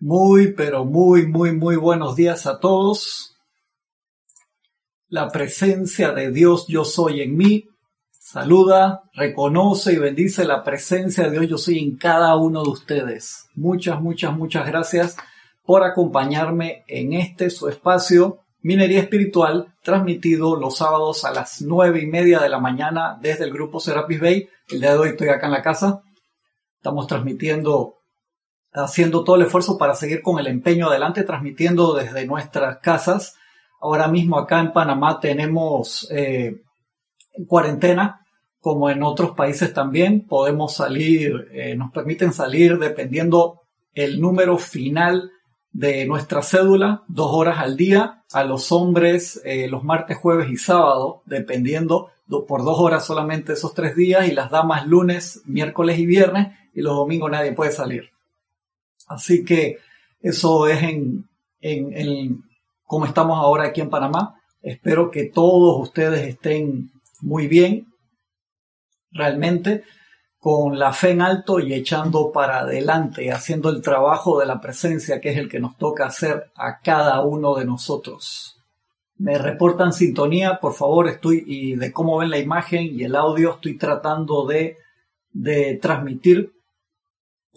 Muy, pero muy, muy, muy buenos días a todos. La presencia de Dios yo soy en mí. Saluda, reconoce y bendice la presencia de Dios yo soy en cada uno de ustedes. Muchas, muchas, muchas gracias por acompañarme en este su espacio Minería Espiritual, transmitido los sábados a las nueve y media de la mañana desde el grupo Serapis Bay. El día de hoy estoy acá en la casa. Estamos transmitiendo haciendo todo el esfuerzo para seguir con el empeño adelante, transmitiendo desde nuestras casas. Ahora mismo acá en Panamá tenemos eh, cuarentena, como en otros países también. Podemos salir, eh, nos permiten salir dependiendo el número final de nuestra cédula, dos horas al día, a los hombres eh, los martes, jueves y sábado, dependiendo por dos horas solamente esos tres días, y las damas lunes, miércoles y viernes, y los domingos nadie puede salir. Así que eso es en, en, estamos ahora aquí en Panamá. Espero que todos ustedes estén muy bien, realmente, con la fe en alto y echando para adelante, haciendo el trabajo de la presencia que es el que nos toca hacer a cada uno de nosotros. Me reportan sintonía, por favor, estoy y de cómo ven la imagen y el audio, estoy tratando de, de transmitir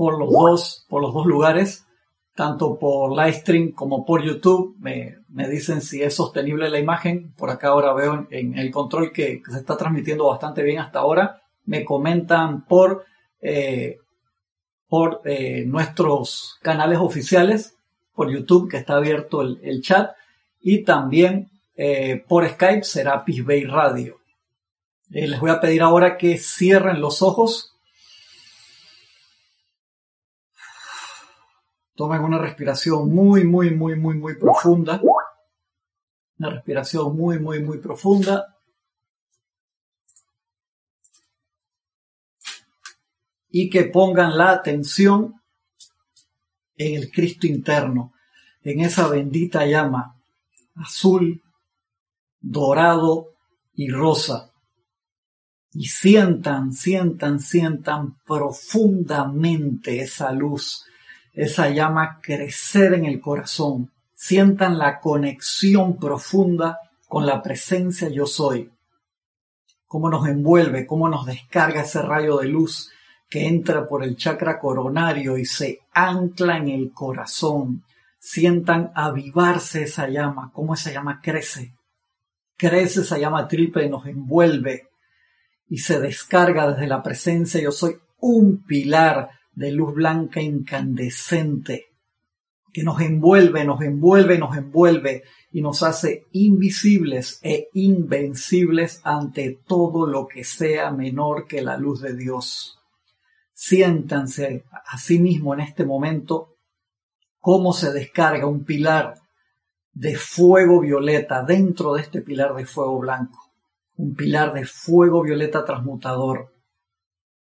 por los dos, por los dos lugares, tanto por Livestream como por YouTube. Me, dicen si es sostenible la imagen. Por acá ahora veo en, el control que, se está transmitiendo bastante bien hasta ahora. Me comentan por, eh, por eh, nuestros canales oficiales, por YouTube, que está abierto el, chat, y también eh, por Skype, será Bay Radio. les voy a pedir ahora que cierren los ojos Tomen una respiración muy, muy, muy, muy, muy profunda. Una respiración muy, muy, muy profunda. Y que pongan la atención en el Cristo interno, en esa bendita llama azul, dorado y rosa. Y sientan, sientan, sientan profundamente esa luz esa llama crecer en el corazón. Sientan la conexión profunda con la presencia yo soy. Cómo nos envuelve, cómo nos descarga ese rayo de luz que entra por el chakra coronario y se ancla en el corazón. Sientan avivarse esa llama, cómo esa llama crece. Crece esa llama triple y nos envuelve y se descarga desde la presencia yo soy un pilar de luz blanca incandescente que nos envuelve, nos envuelve, nos envuelve y nos hace invisibles e invencibles ante todo lo que sea menor que la luz de Dios. Siéntanse a sí mismo en este momento cómo se descarga un pilar de fuego violeta dentro de este pilar de fuego blanco, un pilar de fuego violeta transmutador.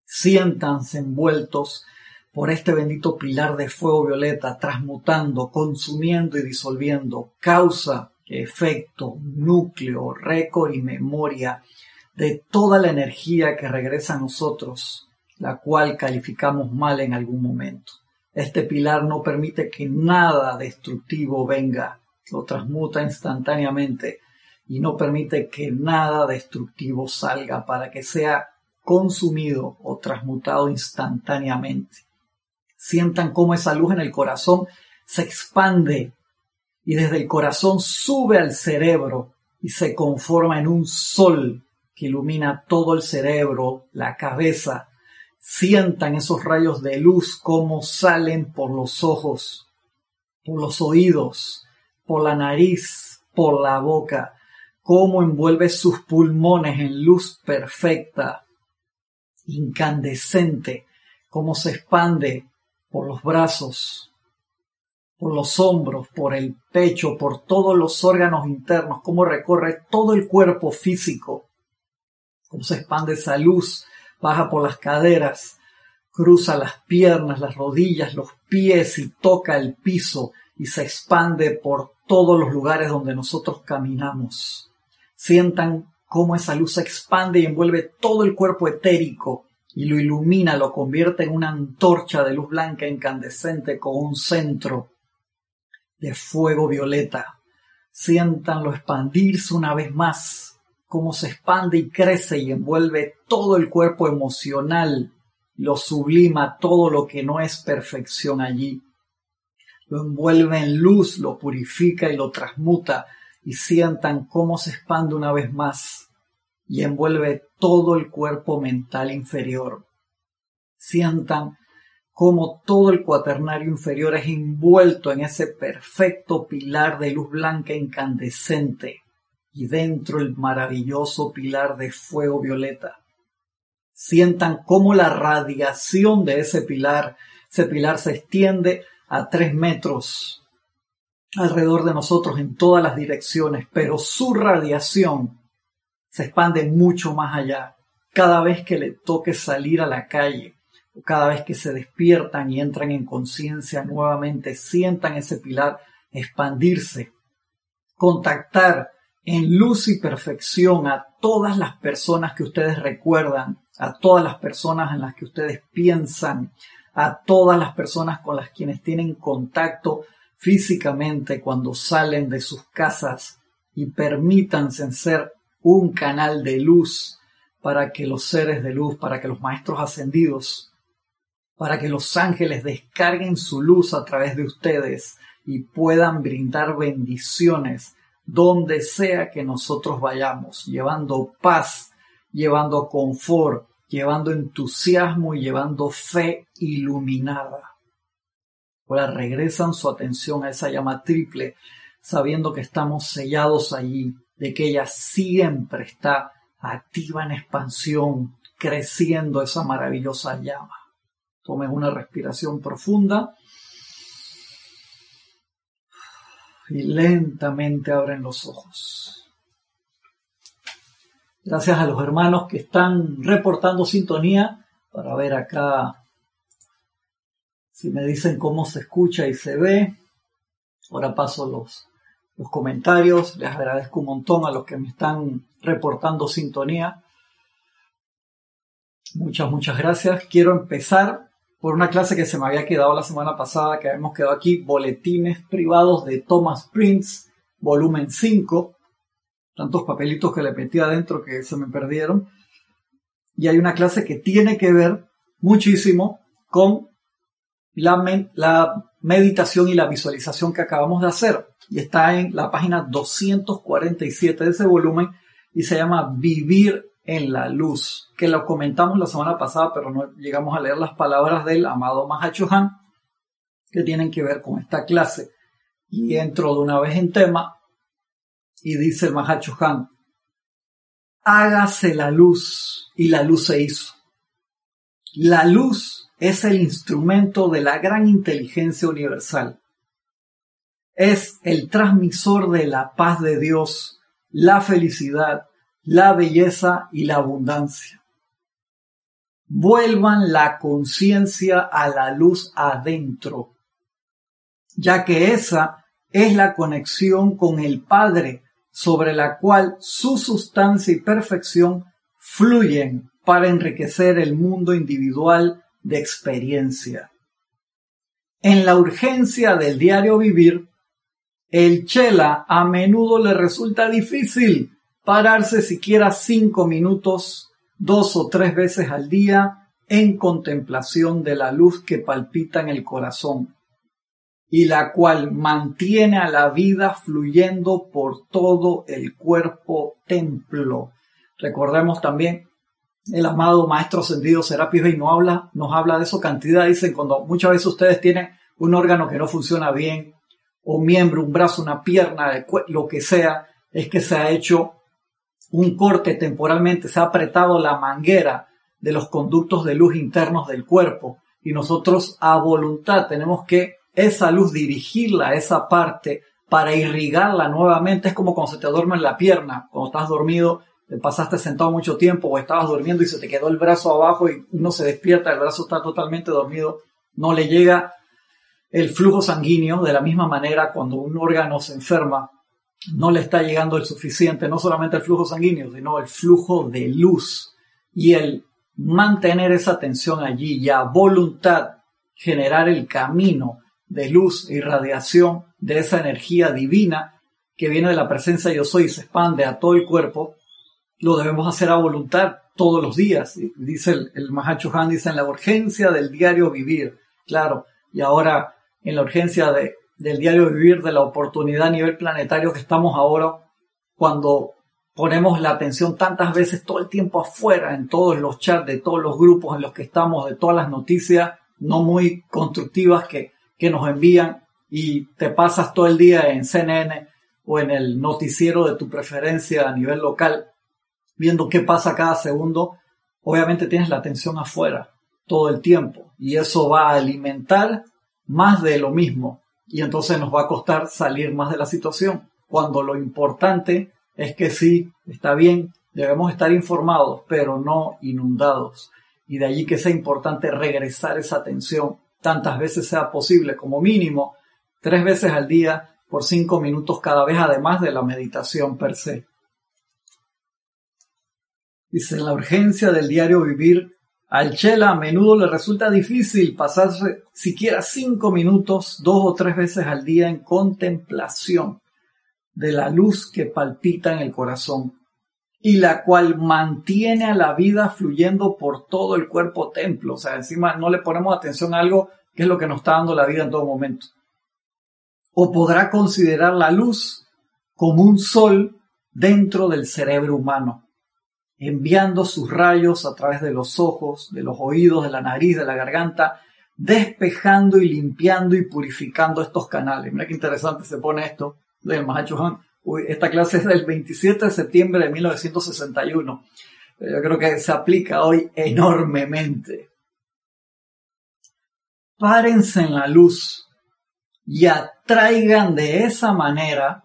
Siéntanse envueltos por este bendito pilar de fuego violeta, transmutando, consumiendo y disolviendo, causa, efecto, núcleo, récord y memoria de toda la energía que regresa a nosotros, la cual calificamos mal en algún momento. Este pilar no permite que nada destructivo venga, lo transmuta instantáneamente y no permite que nada destructivo salga para que sea consumido o transmutado instantáneamente sientan cómo esa luz en el corazón se expande y desde el corazón sube al cerebro y se conforma en un sol que ilumina todo el cerebro, la cabeza. Sientan esos rayos de luz cómo salen por los ojos, por los oídos, por la nariz, por la boca, cómo envuelve sus pulmones en luz perfecta, incandescente, cómo se expande por los brazos, por los hombros, por el pecho, por todos los órganos internos, cómo recorre todo el cuerpo físico, cómo se expande esa luz, baja por las caderas, cruza las piernas, las rodillas, los pies y toca el piso y se expande por todos los lugares donde nosotros caminamos. Sientan cómo esa luz se expande y envuelve todo el cuerpo etérico y lo ilumina, lo convierte en una antorcha de luz blanca incandescente con un centro de fuego violeta. Siéntanlo expandirse una vez más, como se expande y crece y envuelve todo el cuerpo emocional, lo sublima todo lo que no es perfección allí. Lo envuelve en luz, lo purifica y lo transmuta y sientan cómo se expande una vez más y envuelve todo el cuerpo mental inferior. Sientan cómo todo el cuaternario inferior es envuelto en ese perfecto pilar de luz blanca incandescente y dentro el maravilloso pilar de fuego violeta. Sientan cómo la radiación de ese pilar, ese pilar se extiende a tres metros alrededor de nosotros en todas las direcciones, pero su radiación se expande mucho más allá. Cada vez que le toque salir a la calle, o cada vez que se despiertan y entran en conciencia nuevamente, sientan ese pilar expandirse, contactar en luz y perfección a todas las personas que ustedes recuerdan, a todas las personas en las que ustedes piensan, a todas las personas con las quienes tienen contacto físicamente cuando salen de sus casas y permítanse ser un canal de luz para que los seres de luz, para que los maestros ascendidos, para que los ángeles descarguen su luz a través de ustedes y puedan brindar bendiciones donde sea que nosotros vayamos, llevando paz, llevando confort, llevando entusiasmo y llevando fe iluminada. Ahora regresan su atención a esa llama triple, sabiendo que estamos sellados allí de que ella siempre está activa en expansión, creciendo esa maravillosa llama. Tomen una respiración profunda y lentamente abren los ojos. Gracias a los hermanos que están reportando sintonía para ver acá si me dicen cómo se escucha y se ve. Ahora paso los los comentarios. Les agradezco un montón a los que me están reportando sintonía. Muchas, muchas gracias. Quiero empezar por una clase que se me había quedado la semana pasada, que habíamos quedado aquí, Boletines Privados de Thomas Prince, volumen 5. Tantos papelitos que le metí adentro que se me perdieron. Y hay una clase que tiene que ver muchísimo con la, la meditación y la visualización que acabamos de hacer y está en la página 247 de ese volumen y se llama Vivir en la Luz, que lo comentamos la semana pasada, pero no llegamos a leer las palabras del amado Mahachohan que tienen que ver con esta clase. Y entro de una vez en tema y dice el Mahachohan, hágase la luz y la luz se hizo. La luz es el instrumento de la gran inteligencia universal es el transmisor de la paz de Dios, la felicidad, la belleza y la abundancia. Vuelvan la conciencia a la luz adentro, ya que esa es la conexión con el Padre sobre la cual su sustancia y perfección fluyen para enriquecer el mundo individual de experiencia. En la urgencia del diario vivir, el chela a menudo le resulta difícil pararse siquiera cinco minutos, dos o tres veces al día, en contemplación de la luz que palpita en el corazón y la cual mantiene a la vida fluyendo por todo el cuerpo templo. Recordemos también el amado Maestro Ascendido Serapis Bey no habla, nos habla de eso cantidad. Dicen cuando muchas veces ustedes tienen un órgano que no funciona bien, o miembro, un brazo, una pierna, lo que sea, es que se ha hecho un corte temporalmente, se ha apretado la manguera de los conductos de luz internos del cuerpo y nosotros a voluntad tenemos que esa luz dirigirla a esa parte para irrigarla nuevamente. Es como cuando se te duerme en la pierna, cuando estás dormido, pasaste sentado mucho tiempo o estabas durmiendo y se te quedó el brazo abajo y uno se despierta, el brazo está totalmente dormido, no le llega el flujo sanguíneo de la misma manera cuando un órgano se enferma no le está llegando el suficiente, no solamente el flujo sanguíneo, sino el flujo de luz y el mantener esa atención allí y a voluntad generar el camino de luz y radiación de esa energía divina que viene de la presencia yo soy y se expande a todo el cuerpo, lo debemos hacer a voluntad todos los días. Dice el, el Mahacho Han, dice en la urgencia del diario vivir. Claro, y ahora en la urgencia de, del diario vivir, de la oportunidad a nivel planetario que estamos ahora, cuando ponemos la atención tantas veces todo el tiempo afuera, en todos los chats, de todos los grupos en los que estamos, de todas las noticias no muy constructivas que, que nos envían y te pasas todo el día en CNN o en el noticiero de tu preferencia a nivel local, viendo qué pasa cada segundo, obviamente tienes la atención afuera todo el tiempo y eso va a alimentar más de lo mismo y entonces nos va a costar salir más de la situación, cuando lo importante es que sí, está bien, debemos estar informados, pero no inundados. Y de allí que sea importante regresar esa atención tantas veces sea posible, como mínimo tres veces al día por cinco minutos cada vez, además de la meditación per se. Dice, la urgencia del diario vivir al Chela a menudo le resulta difícil pasarse siquiera cinco minutos dos o tres veces al día en contemplación de la luz que palpita en el corazón y la cual mantiene a la vida fluyendo por todo el cuerpo templo. O sea, encima no le ponemos atención a algo que es lo que nos está dando la vida en todo momento. O podrá considerar la luz como un sol dentro del cerebro humano enviando sus rayos a través de los ojos, de los oídos, de la nariz, de la garganta, despejando y limpiando y purificando estos canales. Mira qué interesante se pone esto del Mahacho Han. esta clase es del 27 de septiembre de 1961. Yo creo que se aplica hoy enormemente. Párense en la luz y atraigan de esa manera,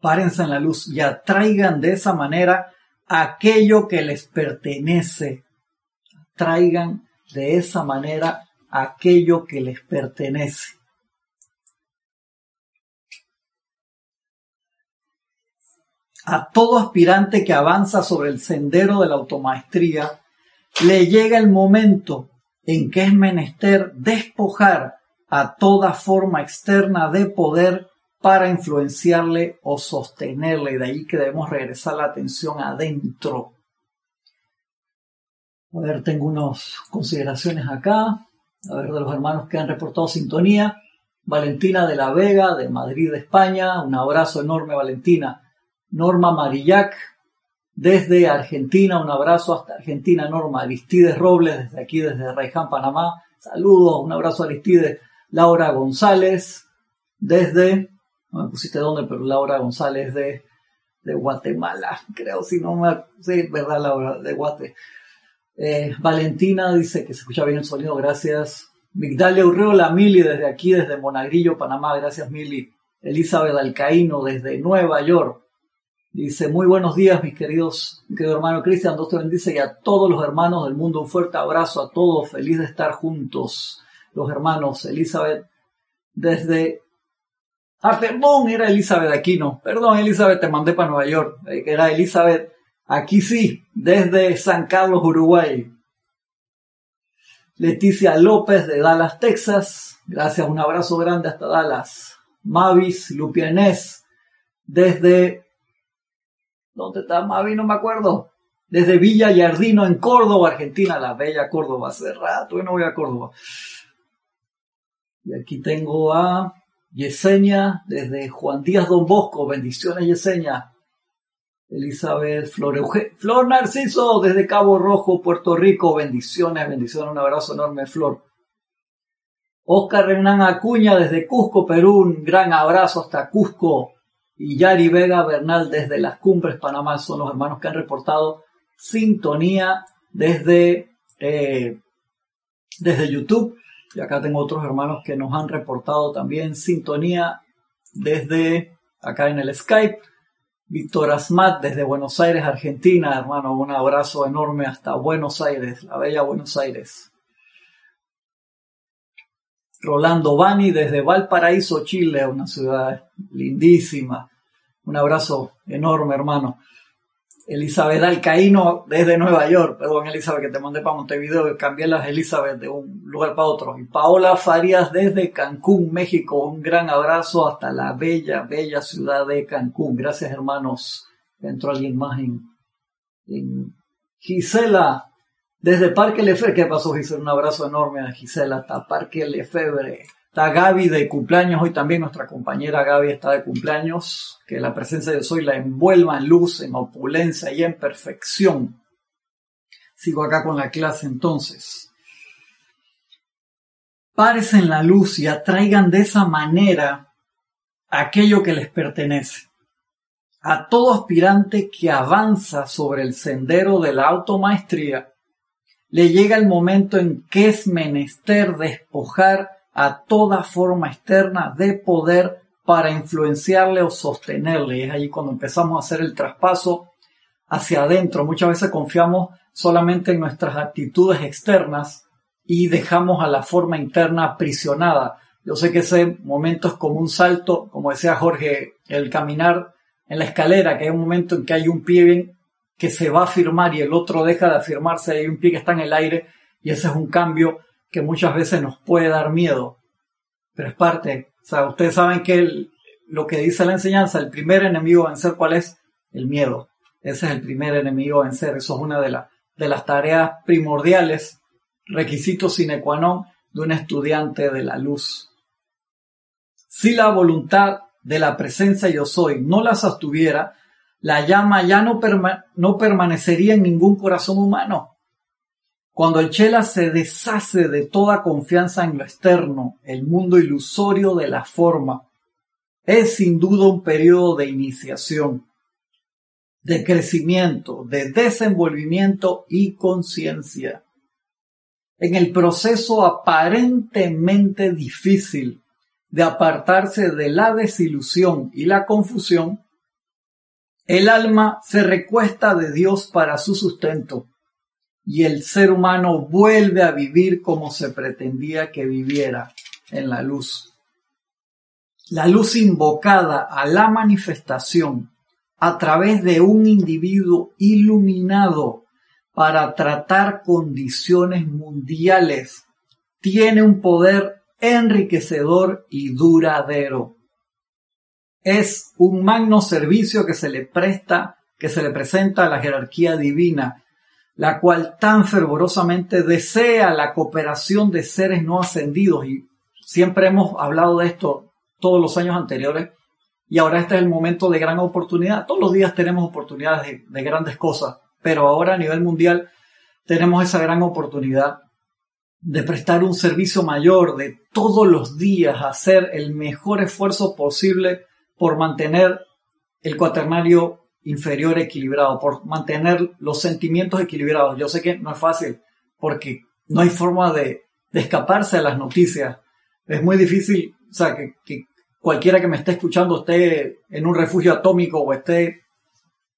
párense en la luz y atraigan de esa manera aquello que les pertenece. Traigan de esa manera aquello que les pertenece. A todo aspirante que avanza sobre el sendero de la automaestría, le llega el momento en que es menester despojar a toda forma externa de poder para influenciarle o sostenerle. De ahí que debemos regresar la atención adentro. A ver, tengo unas consideraciones acá. A ver, de los hermanos que han reportado sintonía. Valentina de la Vega, de Madrid, España. Un abrazo enorme, Valentina. Norma Marillac, desde Argentina. Un abrazo hasta Argentina, Norma. Aristides Robles, desde aquí, desde Raiján, Panamá. Saludos, un abrazo a Aristides. Laura González, desde no me pusiste dónde, pero Laura González de, de Guatemala, creo, si no me... Sí, verdad, Laura, de Guate. Eh, Valentina dice que se escucha bien el sonido, gracias. Migdalia Urreola, Mili desde aquí, desde Monagrillo, Panamá, gracias Mili. Elizabeth Alcaíno desde Nueva York. Dice, muy buenos días, mis queridos, querido hermano Cristian, Dios te bendice y a todos los hermanos del mundo un fuerte abrazo a todos, feliz de estar juntos, los hermanos. Elizabeth desde Perdón, era Elizabeth Aquino. Perdón, Elizabeth, te mandé para Nueva York. Eh, era Elizabeth, aquí sí, desde San Carlos, Uruguay. Leticia López de Dallas, Texas. Gracias, un abrazo grande hasta Dallas. Mavis Lupianés desde... ¿Dónde está Mavis? No me acuerdo. Desde Villa Yardino en Córdoba, Argentina, la bella Córdoba. Hace rato que no voy a Córdoba. Y aquí tengo a Yesenia, desde Juan Díaz Don Bosco, bendiciones Yesenia. Elizabeth Flor, Flor Narciso, desde Cabo Rojo, Puerto Rico, bendiciones, bendiciones, un abrazo enorme, Flor. Oscar Hernán Acuña, desde Cusco, Perú, un gran abrazo hasta Cusco. Y Yari Vega Bernal, desde las Cumbres, Panamá, son los hermanos que han reportado sintonía desde, eh, desde YouTube. Y acá tengo otros hermanos que nos han reportado también sintonía desde acá en el Skype. Víctor Asmat desde Buenos Aires, Argentina, hermano, un abrazo enorme hasta Buenos Aires, la bella Buenos Aires. Rolando Bani desde Valparaíso, Chile, una ciudad lindísima. Un abrazo enorme, hermano. Elizabeth Alcaíno desde Nueva York, perdón Elizabeth que te mandé para Montevideo cambié las Elizabeth de un lugar para otro. Y Paola Farías desde Cancún, México, un gran abrazo hasta la bella, bella ciudad de Cancún. Gracias hermanos. Entró alguien más en, en Gisela desde Parque Lefebvre. ¿Qué pasó Gisela? Un abrazo enorme a Gisela hasta Parque Lefebvre. Está Gaby de cumpleaños, hoy también nuestra compañera Gaby está de cumpleaños, que la presencia de Soy la envuelva en luz, en opulencia y en perfección. Sigo acá con la clase entonces. Párese en la luz y atraigan de esa manera aquello que les pertenece. A todo aspirante que avanza sobre el sendero de la automaestría, le llega el momento en que es menester despojar a toda forma externa de poder para influenciarle o sostenerle. Es allí cuando empezamos a hacer el traspaso hacia adentro. Muchas veces confiamos solamente en nuestras actitudes externas y dejamos a la forma interna aprisionada. Yo sé que ese momento es como un salto, como decía Jorge, el caminar en la escalera, que hay un momento en que hay un pie que se va a afirmar y el otro deja de afirmarse, hay un pie que está en el aire y ese es un cambio que muchas veces nos puede dar miedo, pero es parte. O sea, ustedes saben que lo que dice la enseñanza, el primer enemigo a vencer, ¿cuál es? El miedo. Ese es el primer enemigo a vencer. Eso es una de, de las tareas primordiales, requisitos sine qua non de un estudiante de la luz. Si la voluntad de la presencia yo soy no la sostuviera, la llama ya no, no permanecería en ningún corazón humano. Cuando el Chela se deshace de toda confianza en lo externo, el mundo ilusorio de la forma, es sin duda un periodo de iniciación, de crecimiento, de desenvolvimiento y conciencia. En el proceso aparentemente difícil de apartarse de la desilusión y la confusión, el alma se recuesta de Dios para su sustento y el ser humano vuelve a vivir como se pretendía que viviera en la luz. La luz invocada a la manifestación a través de un individuo iluminado para tratar condiciones mundiales tiene un poder enriquecedor y duradero. Es un magno servicio que se le presta, que se le presenta a la jerarquía divina la cual tan fervorosamente desea la cooperación de seres no ascendidos. Y siempre hemos hablado de esto todos los años anteriores. Y ahora este es el momento de gran oportunidad. Todos los días tenemos oportunidades de, grandes cosas, pero ahora a nivel mundial tenemos esa gran oportunidad de prestar un servicio mayor, de todos los días hacer el mejor esfuerzo posible por mantener el cuaternario inferior equilibrado, por mantener los sentimientos equilibrados. Yo sé que no es fácil porque no hay forma de, escaparse de las noticias. Es muy difícil, o sea, que, cualquiera que me esté escuchando esté en un refugio atómico o esté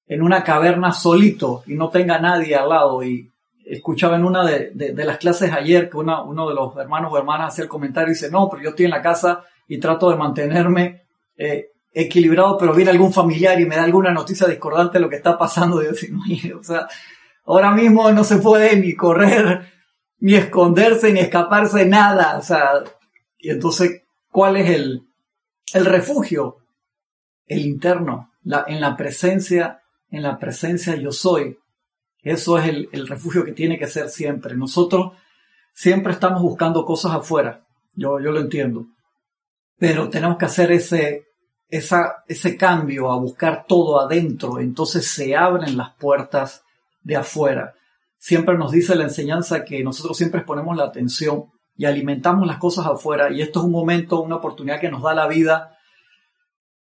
en una caverna solito y no tenga nadie al lado. Y escuchaba en una de, las clases ayer que uno de los hermanos o hermanas hacía el comentario y dice, no, pero yo estoy en la casa y trato de mantenerme eh, equilibrado, pero viene algún familiar y me da alguna noticia discordante de lo que está pasando, yo o sea, ahora mismo no se puede ni correr, ni esconderse, ni escaparse, nada, o sea, y entonces, ¿cuál es el, el refugio? El interno, la, en la presencia, en la presencia yo soy. Eso es el, el refugio que tiene que ser siempre. Nosotros siempre estamos buscando cosas afuera, yo, yo lo entiendo, pero tenemos que hacer ese, ese cambio a buscar todo adentro, entonces se abren las puertas de afuera. Siempre nos dice la enseñanza que nosotros siempre ponemos la atención y alimentamos las cosas afuera y esto es un momento, una oportunidad que nos da la vida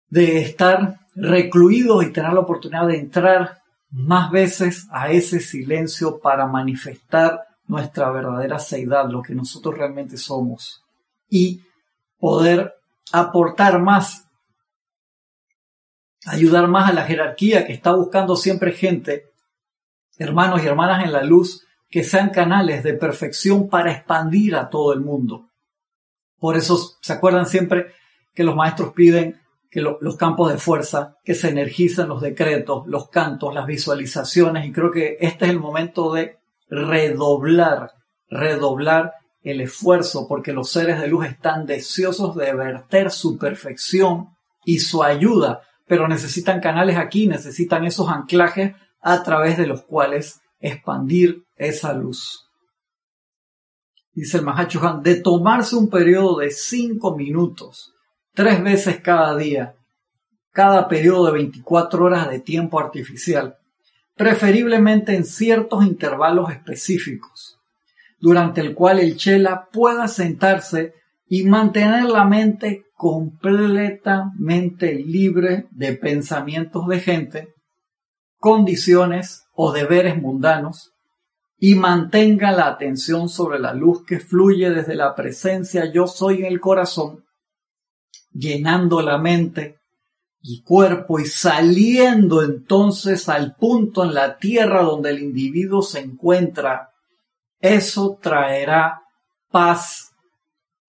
de estar recluidos y tener la oportunidad de entrar más veces a ese silencio para manifestar nuestra verdadera seidad, lo que nosotros realmente somos y poder aportar más ayudar más a la jerarquía que está buscando siempre gente, hermanos y hermanas en la luz, que sean canales de perfección para expandir a todo el mundo. Por eso se acuerdan siempre que los maestros piden que los campos de fuerza, que se energizan los decretos, los cantos, las visualizaciones, y creo que este es el momento de redoblar, redoblar el esfuerzo, porque los seres de luz están deseosos de verter su perfección y su ayuda, pero necesitan canales aquí, necesitan esos anclajes a través de los cuales expandir esa luz. Dice el Mahachohan, de tomarse un periodo de cinco minutos, tres veces cada día, cada periodo de 24 horas de tiempo artificial, preferiblemente en ciertos intervalos específicos, durante el cual el chela pueda sentarse y mantener la mente completamente libre de pensamientos de gente, condiciones o deberes mundanos y mantenga la atención sobre la luz que fluye desde la presencia yo soy en el corazón, llenando la mente y cuerpo y saliendo entonces al punto en la tierra donde el individuo se encuentra. Eso traerá paz,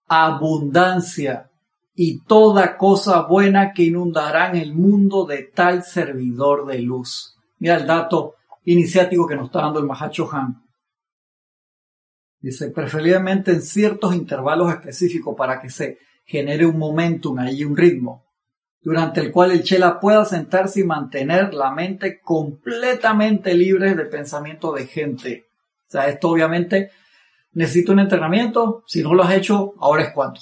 abundancia y toda cosa buena que inundarán el mundo de tal servidor de luz. Mira el dato iniciático que nos está dando el Mahacho Han. Dice, preferiblemente en ciertos intervalos específicos para que se genere un momentum, ahí un ritmo, durante el cual el Chela pueda sentarse y mantener la mente completamente libre de pensamiento de gente. O sea, esto obviamente necesita un entrenamiento. Si no lo has hecho, ahora es cuando.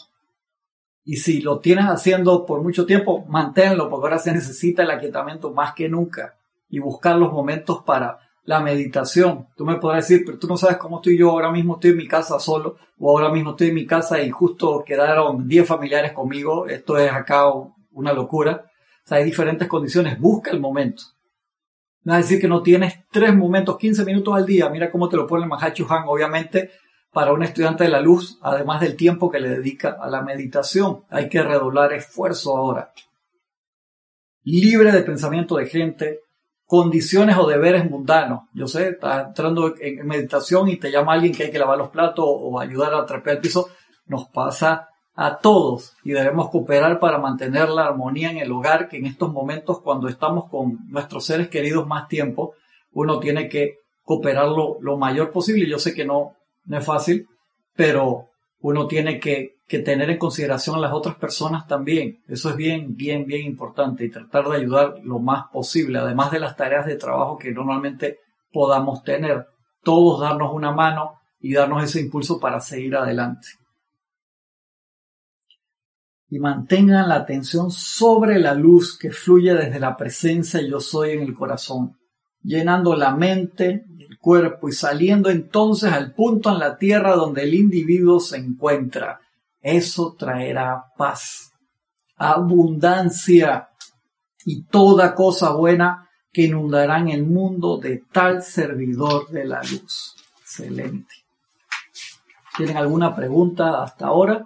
Y si lo tienes haciendo por mucho tiempo, manténlo, porque ahora se necesita el aquietamiento más que nunca y buscar los momentos para la meditación. Tú me podrás decir, pero tú no sabes cómo estoy yo, ahora mismo estoy en mi casa solo, o ahora mismo estoy en mi casa y justo quedaron 10 familiares conmigo, esto es acá una locura. O sea, hay diferentes condiciones, busca el momento. No es decir que no tienes tres momentos, 15 minutos al día, mira cómo te lo pone el Han, obviamente para un estudiante de la luz, además del tiempo que le dedica a la meditación. Hay que redoblar esfuerzo ahora. Libre de pensamiento de gente, condiciones o deberes mundanos. Yo sé, estás entrando en meditación y te llama alguien que hay que lavar los platos o ayudar a trapear el piso. Nos pasa a todos y debemos cooperar para mantener la armonía en el hogar, que en estos momentos cuando estamos con nuestros seres queridos más tiempo, uno tiene que cooperar lo, lo mayor posible. Yo sé que no, no es fácil, pero uno tiene que, tener en consideración a las otras personas también. Eso es bien, bien, bien importante y tratar de ayudar lo más posible, además de las tareas de trabajo que normalmente podamos tener. Todos darnos una mano y darnos ese impulso para seguir adelante. Y mantengan la atención sobre la luz que fluye desde la presencia yo soy en el corazón, llenando la mente cuerpo y saliendo entonces al punto en la tierra donde el individuo se encuentra. Eso traerá paz, abundancia y toda cosa buena que inundarán el mundo de tal servidor de la luz. Excelente. ¿Tienen alguna pregunta hasta ahora?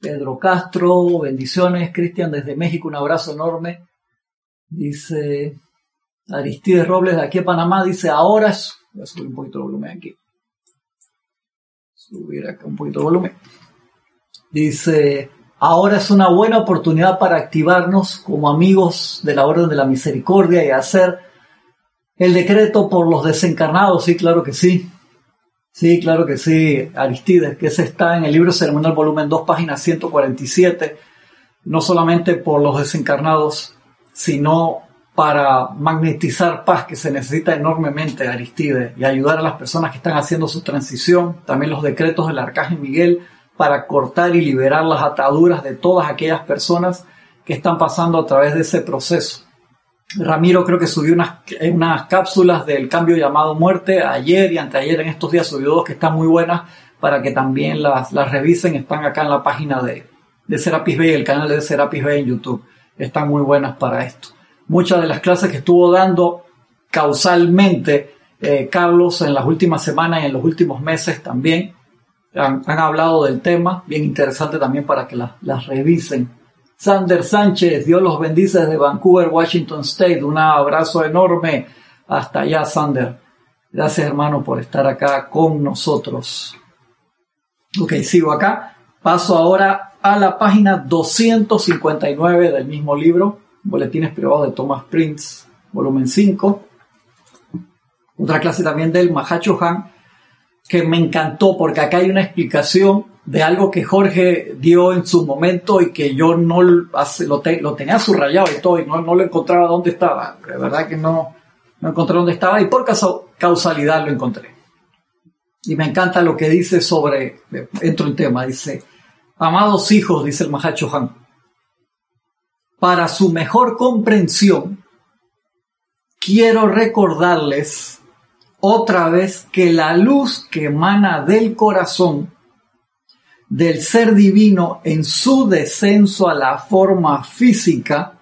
Pedro Castro, bendiciones. Cristian desde México, un abrazo enorme. Dice Aristides Robles de aquí a Panamá, dice ahora es, voy a subir un poquito de volumen aquí. Subir acá un poquito de volumen. Dice, ahora es una buena oportunidad para activarnos como amigos de la Orden de la Misericordia y hacer el decreto por los desencarnados. Sí, claro que sí. Sí, claro que sí, Aristides, que ese está en el libro ceremonial volumen 2, página 147. No solamente por los desencarnados, sino para magnetizar paz que se necesita enormemente Aristide y ayudar a las personas que están haciendo su transición, también los decretos del Arcángel Miguel para cortar y liberar las ataduras de todas aquellas personas que están pasando a través de ese proceso. Ramiro creo que subió unas, unas cápsulas del cambio llamado muerte ayer y anteayer, en estos días subió dos que están muy buenas para que también las, las revisen, están acá en la página de, de Serapis Bay, el canal de Serapis Bay en YouTube están muy buenas para esto. Muchas de las clases que estuvo dando causalmente eh, Carlos en las últimas semanas y en los últimos meses también han, hablado del tema, bien interesante también para que las revisen. Sander Sánchez, Dios los bendice desde Vancouver, Washington State. Un abrazo enorme hasta allá, Sander. Gracias, hermano, por estar acá con nosotros. Ok, sigo acá. Paso ahora a la página 259 del mismo libro, Boletines Privados de Thomas Prince, volumen 5. Otra clase también del Mahacho Han, que me encantó porque acá hay una explicación de algo que Jorge dio en su momento y que yo no lo, lo tenía subrayado y todo y no, no, lo encontraba dónde estaba. De verdad que no, no encontré dónde estaba y por causalidad lo encontré. Y me encanta lo que dice sobre, entro en tema, dice, amados hijos, dice el Mahacho Han, para su mejor comprensión, quiero recordarles otra vez que la luz que emana del corazón del ser divino en su descenso a la forma física,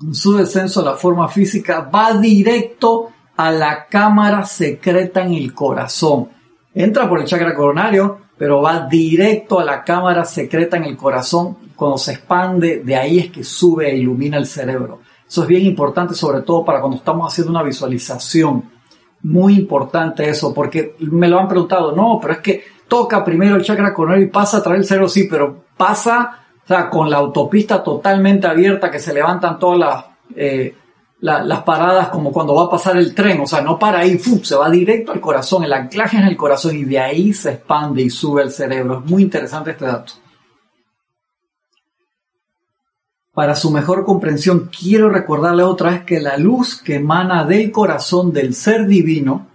en su descenso a la forma física, va directo a la cámara secreta en el corazón. Entra por el chakra coronario, pero va directo a la cámara secreta en el corazón. Cuando se expande, de ahí es que sube e ilumina el cerebro. Eso es bien importante, sobre todo para cuando estamos haciendo una visualización. Muy importante eso, porque me lo han preguntado, no, pero es que toca primero el chakra coronario y pasa a través del cerebro, sí, pero pasa, o sea, con la autopista totalmente abierta que se levantan todas las, eh, las paradas como cuando va a pasar el tren, o sea, no para ahí, se va directo al corazón, el anclaje en el corazón y de ahí se expande y sube al cerebro. Es muy interesante este dato. Para su mejor comprensión, quiero recordarle otra vez que la luz que emana del corazón del ser divino,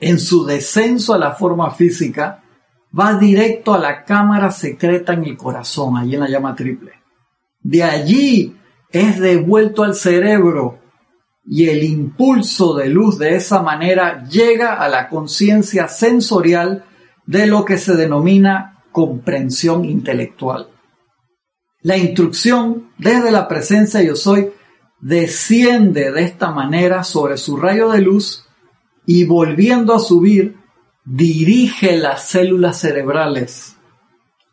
en su descenso a la forma física, va directo a la cámara secreta en el corazón, allí en la llama triple. De allí es devuelto al cerebro y el impulso de luz de esa manera llega a la conciencia sensorial de lo que se denomina comprensión intelectual. La instrucción desde la presencia yo soy desciende de esta manera sobre su rayo de luz y volviendo a subir dirige las células cerebrales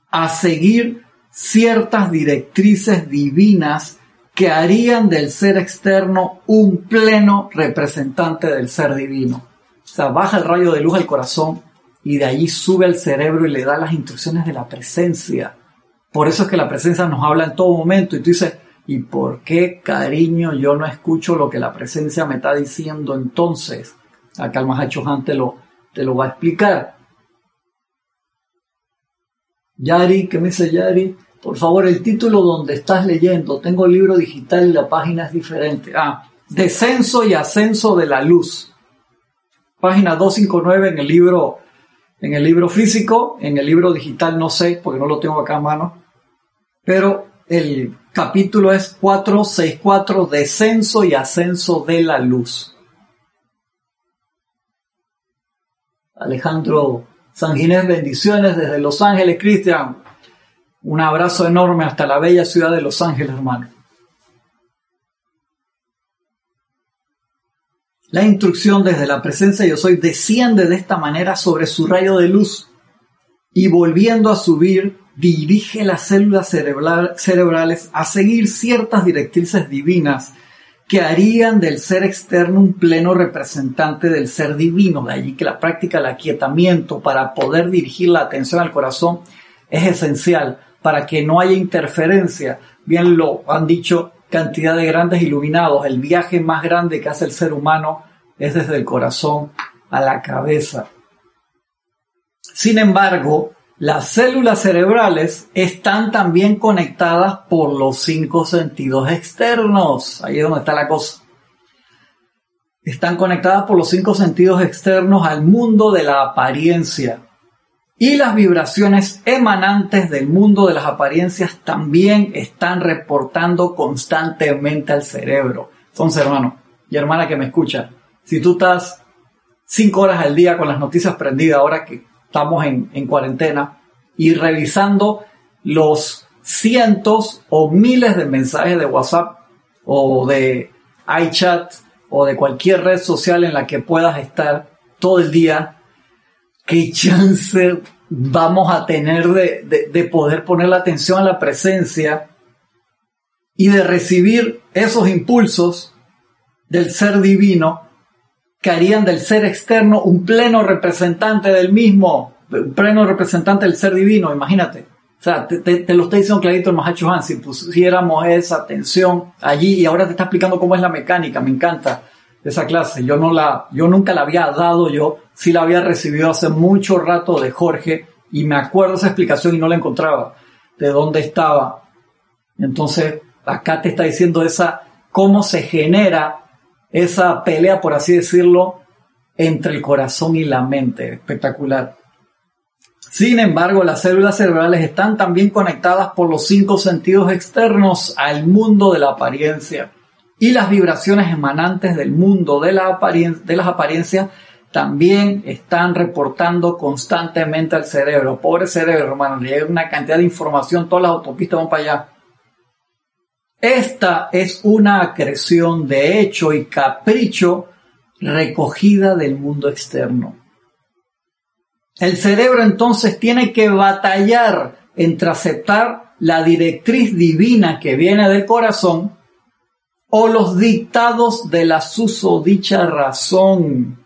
a seguir ciertas directrices divinas que harían del ser externo un pleno representante del ser divino. O sea, baja el rayo de luz al corazón y de allí sube al cerebro y le da las instrucciones de la presencia. Por eso es que la presencia nos habla en todo momento y tú dices, ¿y por qué cariño yo no escucho lo que la presencia me está diciendo entonces? Acá el Mahacho te lo, te lo va a explicar. Yari, ¿qué me dice Yari? Por favor, el título donde estás leyendo, tengo el libro digital y la página es diferente. Ah, Descenso y Ascenso de la Luz. Página 259 en el libro en el libro físico, en el libro digital no sé, porque no lo tengo acá a mano, pero el capítulo es 464, descenso y ascenso de la luz. Alejandro Sanginés, bendiciones desde Los Ángeles, Cristian. Un abrazo enorme hasta la bella ciudad de Los Ángeles, hermano. La instrucción desde la presencia yo soy desciende de esta manera sobre su rayo de luz y volviendo a subir dirige las células cerebrales a seguir ciertas directrices divinas que harían del ser externo un pleno representante del ser divino. De allí que la práctica del aquietamiento para poder dirigir la atención al corazón es esencial para que no haya interferencia. Bien lo han dicho cantidad de grandes iluminados. El viaje más grande que hace el ser humano es desde el corazón a la cabeza. Sin embargo, las células cerebrales están también conectadas por los cinco sentidos externos. Ahí es donde está la cosa. Están conectadas por los cinco sentidos externos al mundo de la apariencia. Y las vibraciones emanantes del mundo de las apariencias también están reportando constantemente al cerebro. Entonces, hermano y hermana que me escucha, si tú estás cinco horas al día con las noticias prendidas, ahora que estamos en, en cuarentena, y revisando los cientos o miles de mensajes de WhatsApp o de iChat o de cualquier red social en la que puedas estar todo el día, qué chance vamos a tener de, poder poner la atención a la presencia y de recibir esos impulsos del ser divino que harían del ser externo un pleno representante del mismo. pleno representante del ser divino, imagínate. O sea, te, lo está diciendo clarito el Mahacho Han, si pusiéramos esa atención allí y ahora te está explicando cómo es la mecánica, me encanta esa clase. Yo no la, yo nunca la había dado yo, sí la había recibido hace mucho rato de Jorge y me acuerdo esa explicación y no la encontraba, de dónde estaba. Entonces, acá te está diciendo esa, cómo se genera esa pelea, por así decirlo, entre el corazón y la mente. Espectacular. Sin embargo, las células cerebrales están también conectadas por los cinco sentidos externos al mundo de la apariencia y las vibraciones emanantes del mundo de, la de las apariencias también están reportando constantemente al cerebro. Pobre cerebro, hermano, le llega una cantidad de información, todas las autopistas van para allá. Esta es una acreción de hecho y capricho recogida del mundo externo. El cerebro entonces tiene que batallar entre aceptar la directriz divina que viene del corazón o los dictados de la susodicha razón,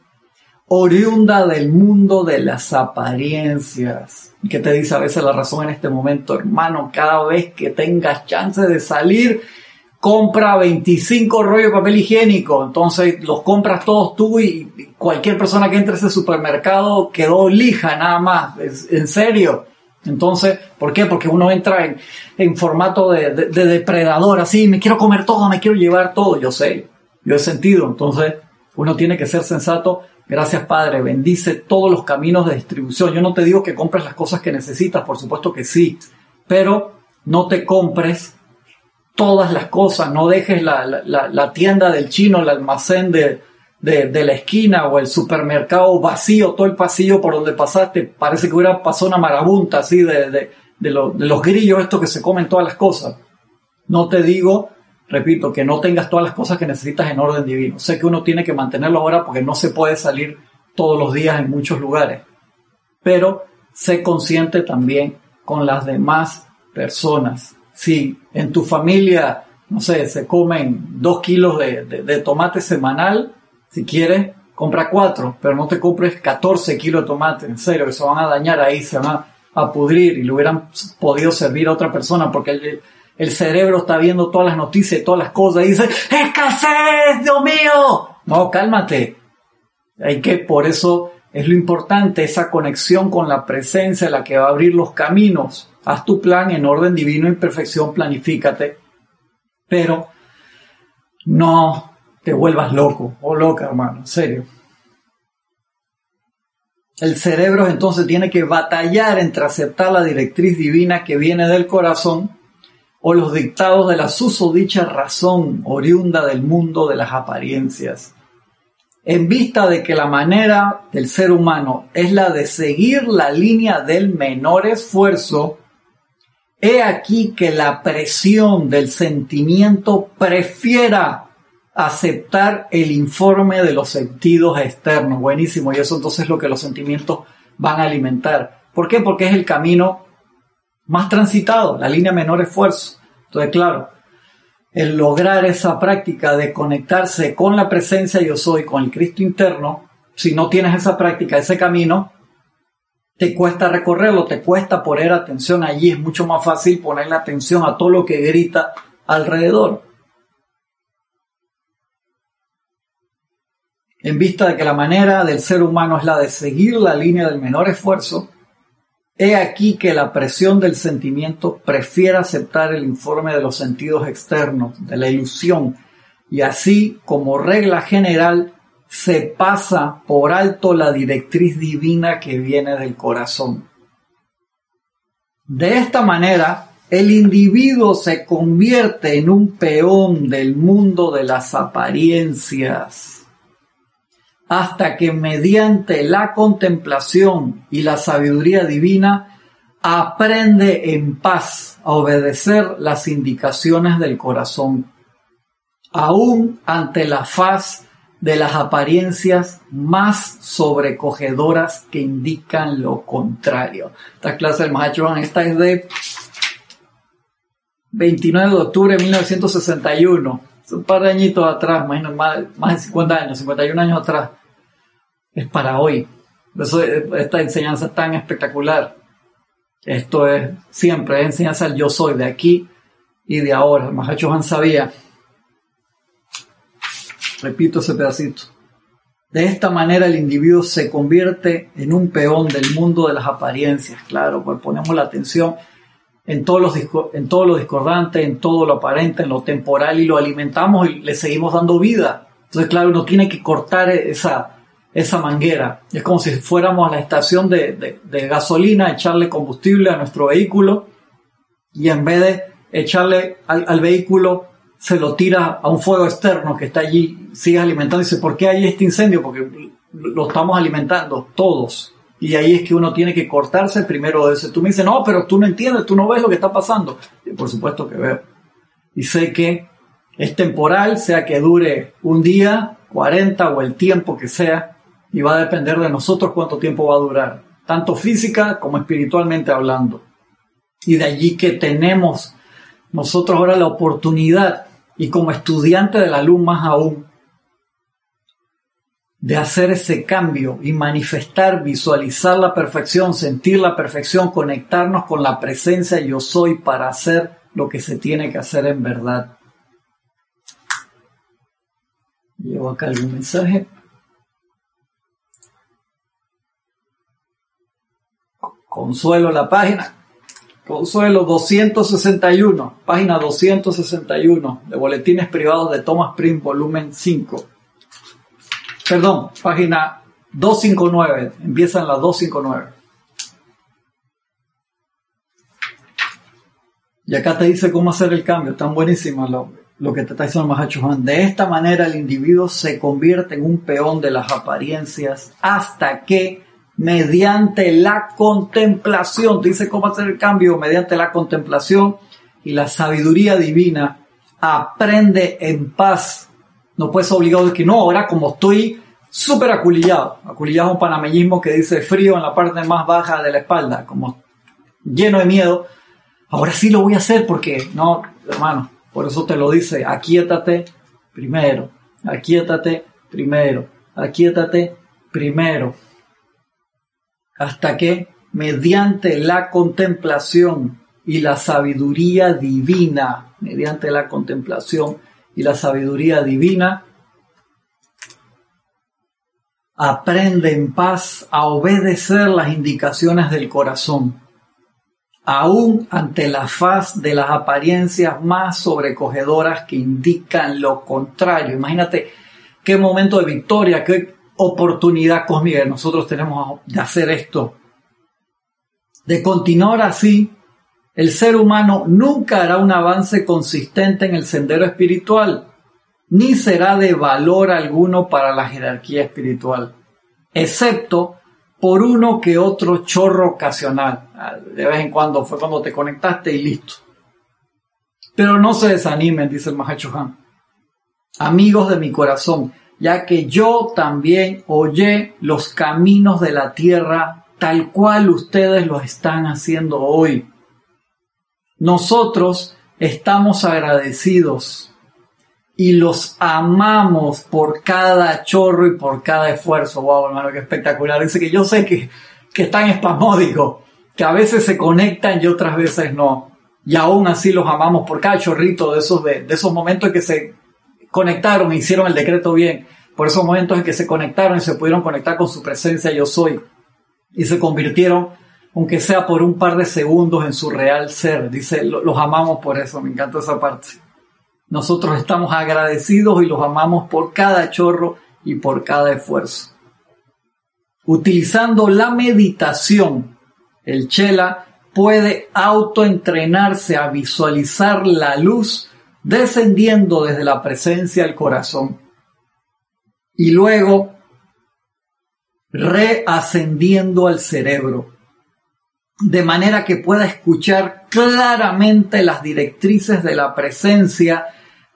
oriunda del mundo de las apariencias. ¿Qué te dice a veces la razón en este momento, hermano? Cada vez que tengas chance de salir, compra 25 rollos de papel higiénico. Entonces los compras todos tú y cualquier persona que entre a ese supermercado quedó lija nada más. En serio. Entonces, ¿por qué? Porque uno entra en, formato de, depredador, así, me quiero comer todo, me quiero llevar todo, yo sé, yo he sentido, entonces uno tiene que ser sensato. Gracias Padre, bendice todos los caminos de distribución. Yo no te digo que compres las cosas que necesitas, por supuesto que sí, pero no te compres todas las cosas, no dejes la tienda del chino, el almacén de, de, la esquina o el supermercado vacío, todo el pasillo por donde pasaste, parece que hubiera pasado una marabunta así de, de, los grillos estos que se comen todas las cosas. No te digo, repito, que no tengas todas las cosas que necesitas en orden divino. Sé que uno tiene que mantenerlo ahora porque no se puede salir todos los días en muchos lugares. Pero sé consciente también con las demás personas. Si en tu familia, no sé, se comen dos kilos de tomate semanal, si quieres, compra cuatro, pero no te compres 14 kilos de tomate, en serio, que se van a dañar ahí, se van a, pudrir y le hubieran podido servir a otra persona porque el, cerebro está viendo todas las noticias y todas las cosas y dice, ¡escasez, Dios mío! No, cálmate. Hay que, por eso es lo importante, esa conexión con la presencia, la que va a abrir los caminos. Haz tu plan en orden divino y perfección, planifícate. Pero no te vuelvas loco o loca, hermano, en serio. El cerebro entonces tiene que batallar entre aceptar la directriz divina que viene del corazón o los dictados de la susodicha razón oriunda del mundo de las apariencias. En vista de que la manera del ser humano es la de seguir la línea del menor esfuerzo, he aquí que la presión del sentimiento prefiera aceptar el informe de los sentidos externos. Buenísimo. Y eso entonces es lo que los sentimientos van a alimentar. ¿Por qué? Porque es el camino más transitado, la línea menor esfuerzo. Entonces, claro, el lograr esa práctica de conectarse con la presencia yo soy, con el Cristo interno, si no tienes esa práctica, ese camino, te cuesta recorrerlo, te cuesta poner atención allí, es mucho más fácil poner la atención a todo lo que grita alrededor. En vista de que la manera del ser humano es la de seguir la línea del menor esfuerzo, he aquí que la presión del sentimiento prefiere aceptar el informe de los sentidos externos, de la ilusión, y así, como regla general, se pasa por alto la directriz divina que viene del corazón. De esta manera, el individuo se convierte en un peón del mundo de las apariencias hasta que mediante la contemplación y la sabiduría divina aprende en paz a obedecer las indicaciones del corazón, aún ante la faz de las apariencias más sobrecogedoras que indican lo contrario. Esta clase del Mahacho esta es de 29 de octubre de 1961 un par de añitos atrás, más, más de 50 años, 51 años atrás, es para hoy. Eso esta enseñanza tan espectacular. Esto es siempre es enseñanza del yo soy, de aquí y de ahora. Mahacho Han sabía. Repito ese pedacito. De esta manera el individuo se convierte en un peón del mundo de las apariencias. Claro, pues ponemos la atención en todo, los, en todo lo discordante, en todo lo aparente, en lo temporal y lo alimentamos y le seguimos dando vida. Entonces, claro, uno tiene que cortar esa, esa manguera. Es como si fuéramos a la estación de, de, gasolina, echarle combustible a nuestro vehículo y en vez de echarle al, vehículo, se lo tira a un fuego externo que está allí, sigue alimentando dice, ¿por qué hay este incendio? Porque lo estamos alimentando todos. Y ahí es que uno tiene que cortarse primero de ese. Tú me dices, no, pero tú no entiendes, tú no ves lo que está pasando. Por supuesto que veo. Y sé que es temporal, sea que dure un día, 40 o el tiempo que sea, y va a depender de nosotros cuánto tiempo va a durar, tanto física como espiritualmente hablando. Y de allí que tenemos nosotros ahora la oportunidad, y como estudiante de la luz más aún, de hacer ese cambio y manifestar, visualizar la perfección, sentir la perfección, conectarnos con la presencia yo soy para hacer lo que se tiene que hacer en verdad. Llevo acá algún mensaje. Consuelo la página. Consuelo 261, página 261 de Boletines Privados de Thomas Prim, volumen 5 perdón, página 259, empieza en la 259. Y acá te dice cómo hacer el cambio, tan buenísimo lo, que te está diciendo Mahacho Juan. De esta manera el individuo se convierte en un peón de las apariencias hasta que mediante la contemplación, te dice cómo hacer el cambio, mediante la contemplación y la sabiduría divina, aprende en paz no puedes obligado de que no, ahora como estoy súper aculillado, aculillado es un panameñismo que dice frío en la parte más baja de la espalda, como lleno de miedo, ahora sí lo voy a hacer porque, no, hermano, por eso te lo dice, aquíétate primero, aquíétate primero, aquíétate primero, hasta que mediante la contemplación y la sabiduría divina, mediante la contemplación y la sabiduría divina, aprende en paz a obedecer las indicaciones del corazón, aún ante la faz de las apariencias más sobrecogedoras que indican lo contrario. Imagínate qué momento de victoria, qué oportunidad cósmica nosotros tenemos de hacer esto, de continuar así el ser humano nunca hará un avance consistente en el sendero espiritual, ni será de valor alguno para la jerarquía espiritual, excepto por uno que otro chorro ocasional. Ah, de vez en cuando fue cuando te conectaste y listo. Pero no se desanimen, dice el Han. Amigos de mi corazón, ya que yo también oye los caminos de la tierra tal cual ustedes lo están haciendo hoy. Nosotros estamos agradecidos y los amamos por cada chorro y por cada esfuerzo. Wow, hermano, qué espectacular. Dice que yo sé que, que es tan espasmódico, que a veces se conectan y otras veces no. Y aún así los amamos por cada chorrito de esos, de, esos momentos en que se conectaron e hicieron el decreto bien. Por esos momentos en que se conectaron y se pudieron conectar con su presencia yo soy. Y se convirtieron aunque sea por un par de segundos en su real ser. Dice, los amamos por eso, me encanta esa parte. Nosotros estamos agradecidos y los amamos por cada chorro y por cada esfuerzo. Utilizando la meditación, el chela puede autoentrenarse a visualizar la luz descendiendo desde la presencia al corazón y luego reascendiendo al cerebro de manera que pueda escuchar claramente las directrices de la presencia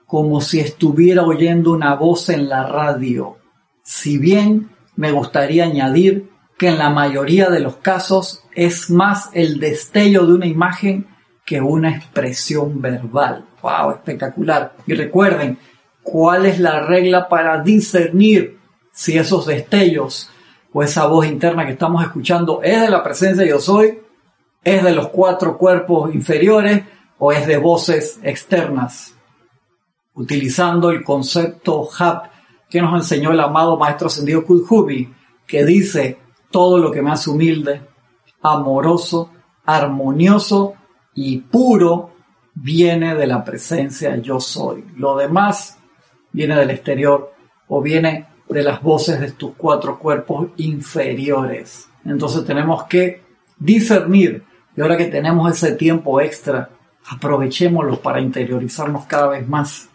como si estuviera oyendo una voz en la radio. Si bien me gustaría añadir que en la mayoría de los casos es más el destello de una imagen que una expresión verbal. ¡Wow! Espectacular. Y recuerden, ¿cuál es la regla para discernir si esos destellos o esa voz interna que estamos escuchando es de la presencia yo soy, es de los cuatro cuerpos inferiores o es de voces externas. Utilizando el concepto HAP que nos enseñó el amado maestro ascendido Kudhubi, que dice todo lo que me hace humilde, amoroso, armonioso y puro viene de la presencia yo soy. Lo demás viene del exterior o viene de las voces de tus cuatro cuerpos inferiores. Entonces tenemos que discernir y ahora que tenemos ese tiempo extra, aprovechémoslo para interiorizarnos cada vez más.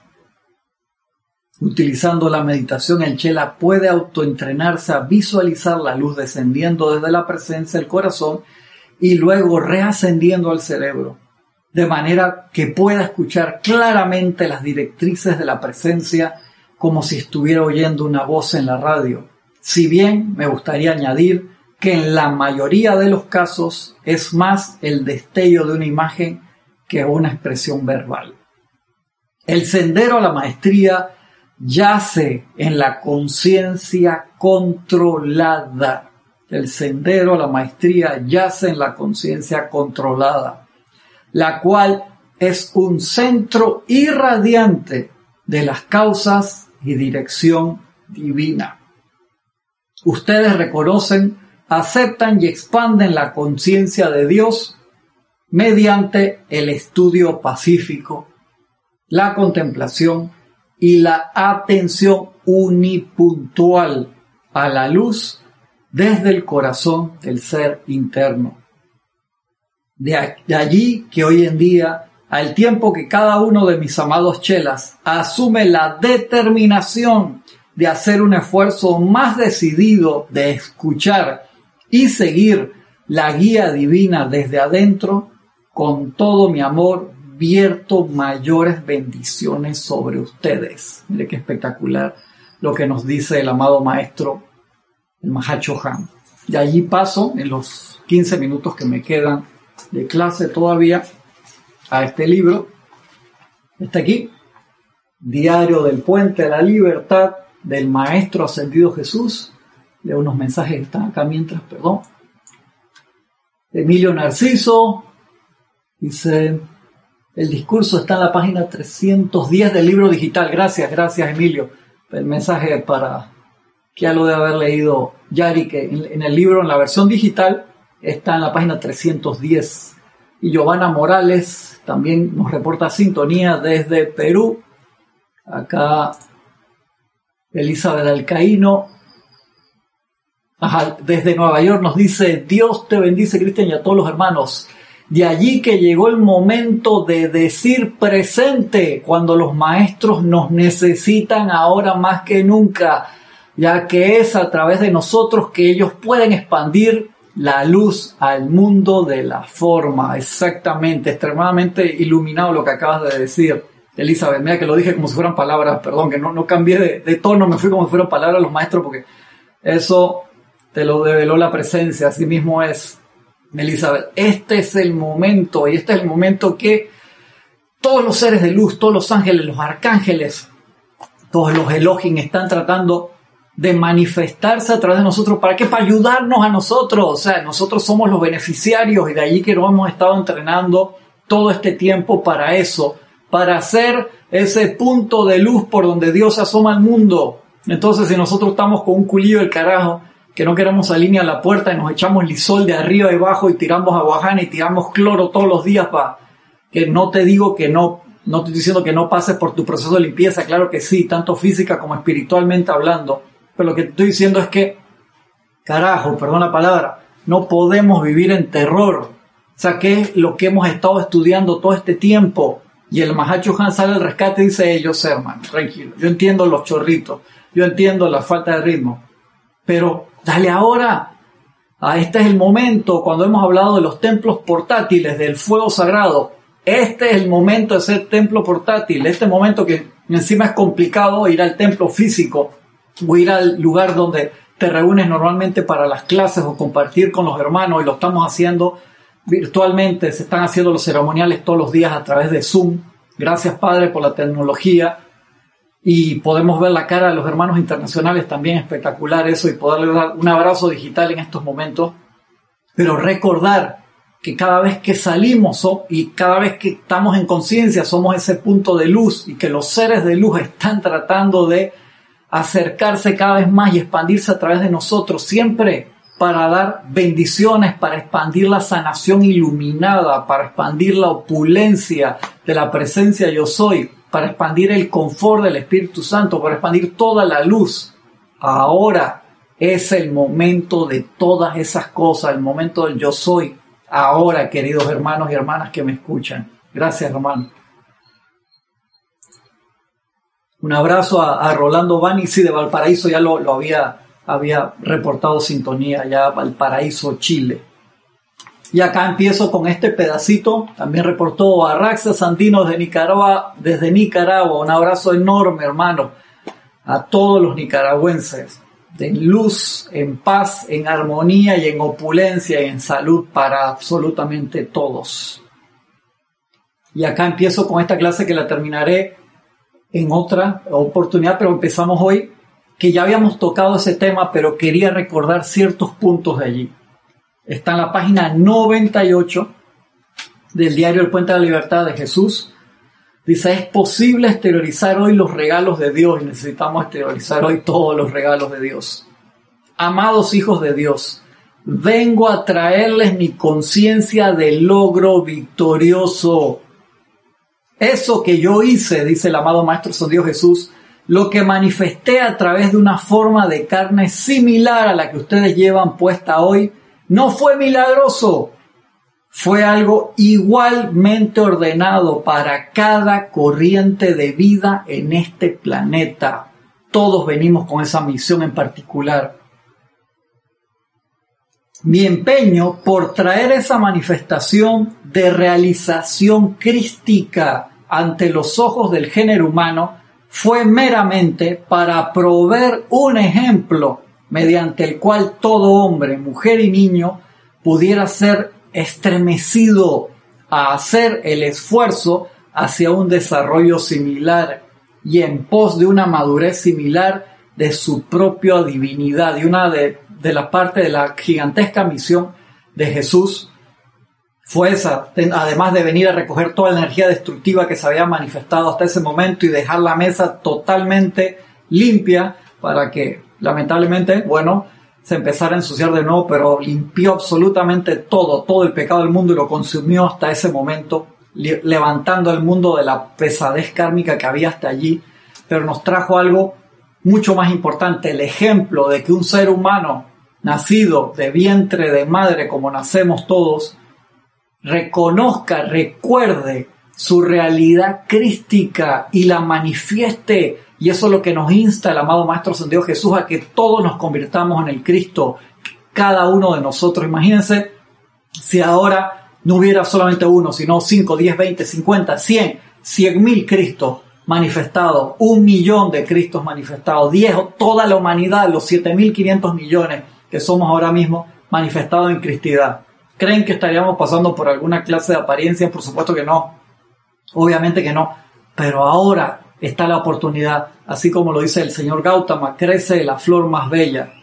Utilizando la meditación, el Chela puede autoentrenarse a visualizar la luz descendiendo desde la presencia del corazón y luego reascendiendo al cerebro, de manera que pueda escuchar claramente las directrices de la presencia como si estuviera oyendo una voz en la radio. Si bien me gustaría añadir que en la mayoría de los casos es más el destello de una imagen que una expresión verbal. El sendero a la maestría yace en la conciencia controlada. El sendero a la maestría yace en la conciencia controlada, la cual es un centro irradiante de las causas y dirección divina. Ustedes reconocen, aceptan y expanden la conciencia de Dios mediante el estudio pacífico, la contemplación y la atención unipuntual a la luz desde el corazón del ser interno. De, allí que hoy en día, al tiempo que cada uno de mis amados chelas asume la determinación de hacer un esfuerzo más decidido de escuchar y seguir la guía divina desde adentro, con todo mi amor vierto mayores bendiciones sobre ustedes. Mire qué espectacular lo que nos dice el amado maestro, el Mahacho Han. De allí paso, en los 15 minutos que me quedan de clase todavía, a este libro. Está aquí, Diario del Puente de la Libertad del Maestro Ascendido Jesús. Leo unos mensajes que están acá mientras, perdón. Emilio Narciso dice, el discurso está en la página 310 del libro digital. Gracias, gracias Emilio. El mensaje para que ya lo de haber leído Yari, que en, el libro, en la versión digital, está en la página 310. Y Giovanna Morales también nos reporta sintonía desde Perú. Acá Elizabeth Alcaíno. Desde Nueva York nos dice, Dios te bendice Cristian y a todos los hermanos. De allí que llegó el momento de decir presente cuando los maestros nos necesitan ahora más que nunca, ya que es a través de nosotros que ellos pueden expandir la luz al mundo de la forma. Exactamente, extremadamente iluminado lo que acabas de decir. Elizabeth, mira que lo dije como si fueran palabras, perdón, que no, no cambié de, de tono, me fui como si fueran palabras los maestros, porque eso te lo develó la presencia, así mismo es. Elizabeth, este es el momento y este es el momento que todos los seres de luz, todos los ángeles, los arcángeles, todos los Elohim están tratando de manifestarse a través de nosotros. ¿Para qué? Para ayudarnos a nosotros. O sea, nosotros somos los beneficiarios y de allí que nos hemos estado entrenando todo este tiempo para eso, para hacer ese punto de luz por donde Dios asoma al mundo. Entonces, si nosotros estamos con un culillo del carajo, que no queremos salir a la puerta y nos echamos lisol de arriba y abajo y tiramos aguajana y tiramos cloro todos los días para que no te digo que no, no estoy diciendo que no pases por tu proceso de limpieza, claro que sí, tanto física como espiritualmente hablando, pero lo que te estoy diciendo es que, carajo, perdón la palabra, no podemos vivir en terror. O sea, ¿qué es lo que hemos estado estudiando todo este tiempo? Y el Mahacho Han sale al rescate y dice, sé, hermano, tranquilo, yo entiendo los chorritos, yo entiendo la falta de ritmo, pero Dale ahora. Ah, este es el momento cuando hemos hablado de los templos portátiles, del fuego sagrado. Este es el momento de ser templo portátil. Este momento que encima es complicado ir al templo físico o ir al lugar donde te reúnes normalmente para las clases o compartir con los hermanos y lo estamos haciendo virtualmente. Se están haciendo los ceremoniales todos los días a través de Zoom. Gracias Padre por la tecnología y podemos ver la cara de los hermanos internacionales también espectacular eso y poderle dar un abrazo digital en estos momentos. Pero recordar que cada vez que salimos y cada vez que estamos en conciencia somos ese punto de luz y que los seres de luz están tratando de acercarse cada vez más y expandirse a través de nosotros, siempre para dar bendiciones, para expandir la sanación iluminada, para expandir la opulencia de la presencia yo soy, para expandir el confort del Espíritu Santo, para expandir toda la luz. Ahora es el momento de todas esas cosas, el momento del yo soy. Ahora, queridos hermanos y hermanas que me escuchan. Gracias, hermano. Un abrazo a, Rolando Bani, sí, de Valparaíso, ya lo, lo había, había reportado sintonía, ya Valparaíso, Chile. Y acá empiezo con este pedacito. También reportó a Raxa Santino desde Nicaragua, desde Nicaragua. Un abrazo enorme, hermano, a todos los nicaragüenses. En luz, en paz, en armonía y en opulencia y en salud para absolutamente todos. Y acá empiezo con esta clase que la terminaré en otra oportunidad, pero empezamos hoy, que ya habíamos tocado ese tema, pero quería recordar ciertos puntos de allí. Está en la página 98 del diario El Puente de la Libertad de Jesús. Dice, es posible exteriorizar hoy los regalos de Dios y necesitamos exteriorizar hoy todos los regalos de Dios. Amados hijos de Dios, vengo a traerles mi conciencia de logro victorioso eso que yo hice, dice el amado Maestro Son Dios Jesús, lo que manifesté a través de una forma de carne similar a la que ustedes llevan puesta hoy, no fue milagroso, fue algo igualmente ordenado para cada corriente de vida en este planeta. Todos venimos con esa misión en particular. Mi empeño por traer esa manifestación de realización crística ante los ojos del género humano fue meramente para proveer un ejemplo mediante el cual todo hombre, mujer y niño pudiera ser estremecido a hacer el esfuerzo hacia un desarrollo similar y en pos de una madurez similar de su propia divinidad. Y una de, de la parte de la gigantesca misión de Jesús fue esa, además de venir a recoger toda la energía destructiva que se había manifestado hasta ese momento y dejar la mesa totalmente limpia para que lamentablemente, bueno, se empezara a ensuciar de nuevo, pero limpió absolutamente todo, todo el pecado del mundo y lo consumió hasta ese momento, levantando el mundo de la pesadez kármica que había hasta allí, pero nos trajo algo mucho más importante, el ejemplo de que un ser humano nacido de vientre de madre como nacemos todos, reconozca, recuerde su realidad crística y la manifieste. Y eso es lo que nos insta el amado Maestro Santiago Jesús a que todos nos convirtamos en el Cristo, cada uno de nosotros. Imagínense si ahora no hubiera solamente uno, sino 5, 10, 20, 50, 100, 100 mil Cristos manifestados, un millón de Cristos manifestados, 10, toda la humanidad, los 7.500 millones que somos ahora mismo manifestados en cristidad. ¿Creen que estaríamos pasando por alguna clase de apariencia? Por supuesto que no. Obviamente que no. Pero ahora está la oportunidad, así como lo dice el señor Gautama, crece la flor más bella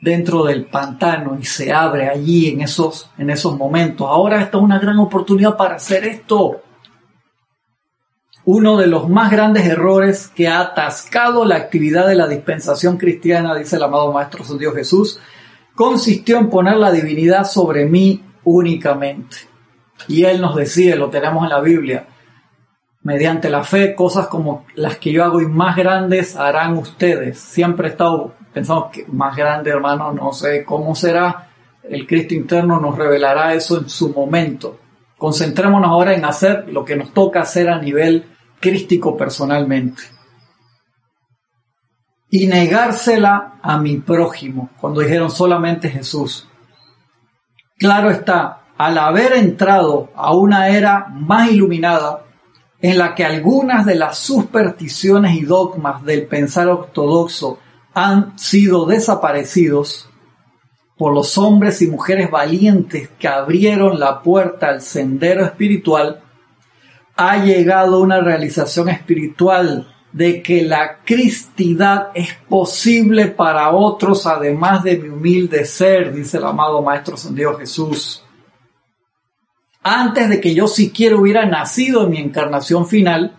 dentro del pantano y se abre allí en esos, en esos momentos. Ahora esta es una gran oportunidad para hacer esto. Uno de los más grandes errores que ha atascado la actividad de la dispensación cristiana, dice el amado Maestro Dios Jesús, consistió en poner la divinidad sobre mí únicamente. Y Él nos decía, lo tenemos en la Biblia, mediante la fe, cosas como las que yo hago y más grandes harán ustedes. Siempre he estado pensando que más grande, hermano, no sé cómo será. El Cristo interno nos revelará eso en su momento. Concentrémonos ahora en hacer lo que nos toca hacer a nivel crístico personalmente. Y negársela a mi prójimo, cuando dijeron solamente Jesús. Claro está, al haber entrado a una era más iluminada, en la que algunas de las supersticiones y dogmas del pensar ortodoxo han sido desaparecidos por los hombres y mujeres valientes que abrieron la puerta al sendero espiritual, ha llegado una realización espiritual de que la cristidad es posible para otros además de mi humilde ser, dice el amado Maestro San Dios Jesús. Antes de que yo siquiera hubiera nacido en mi encarnación final,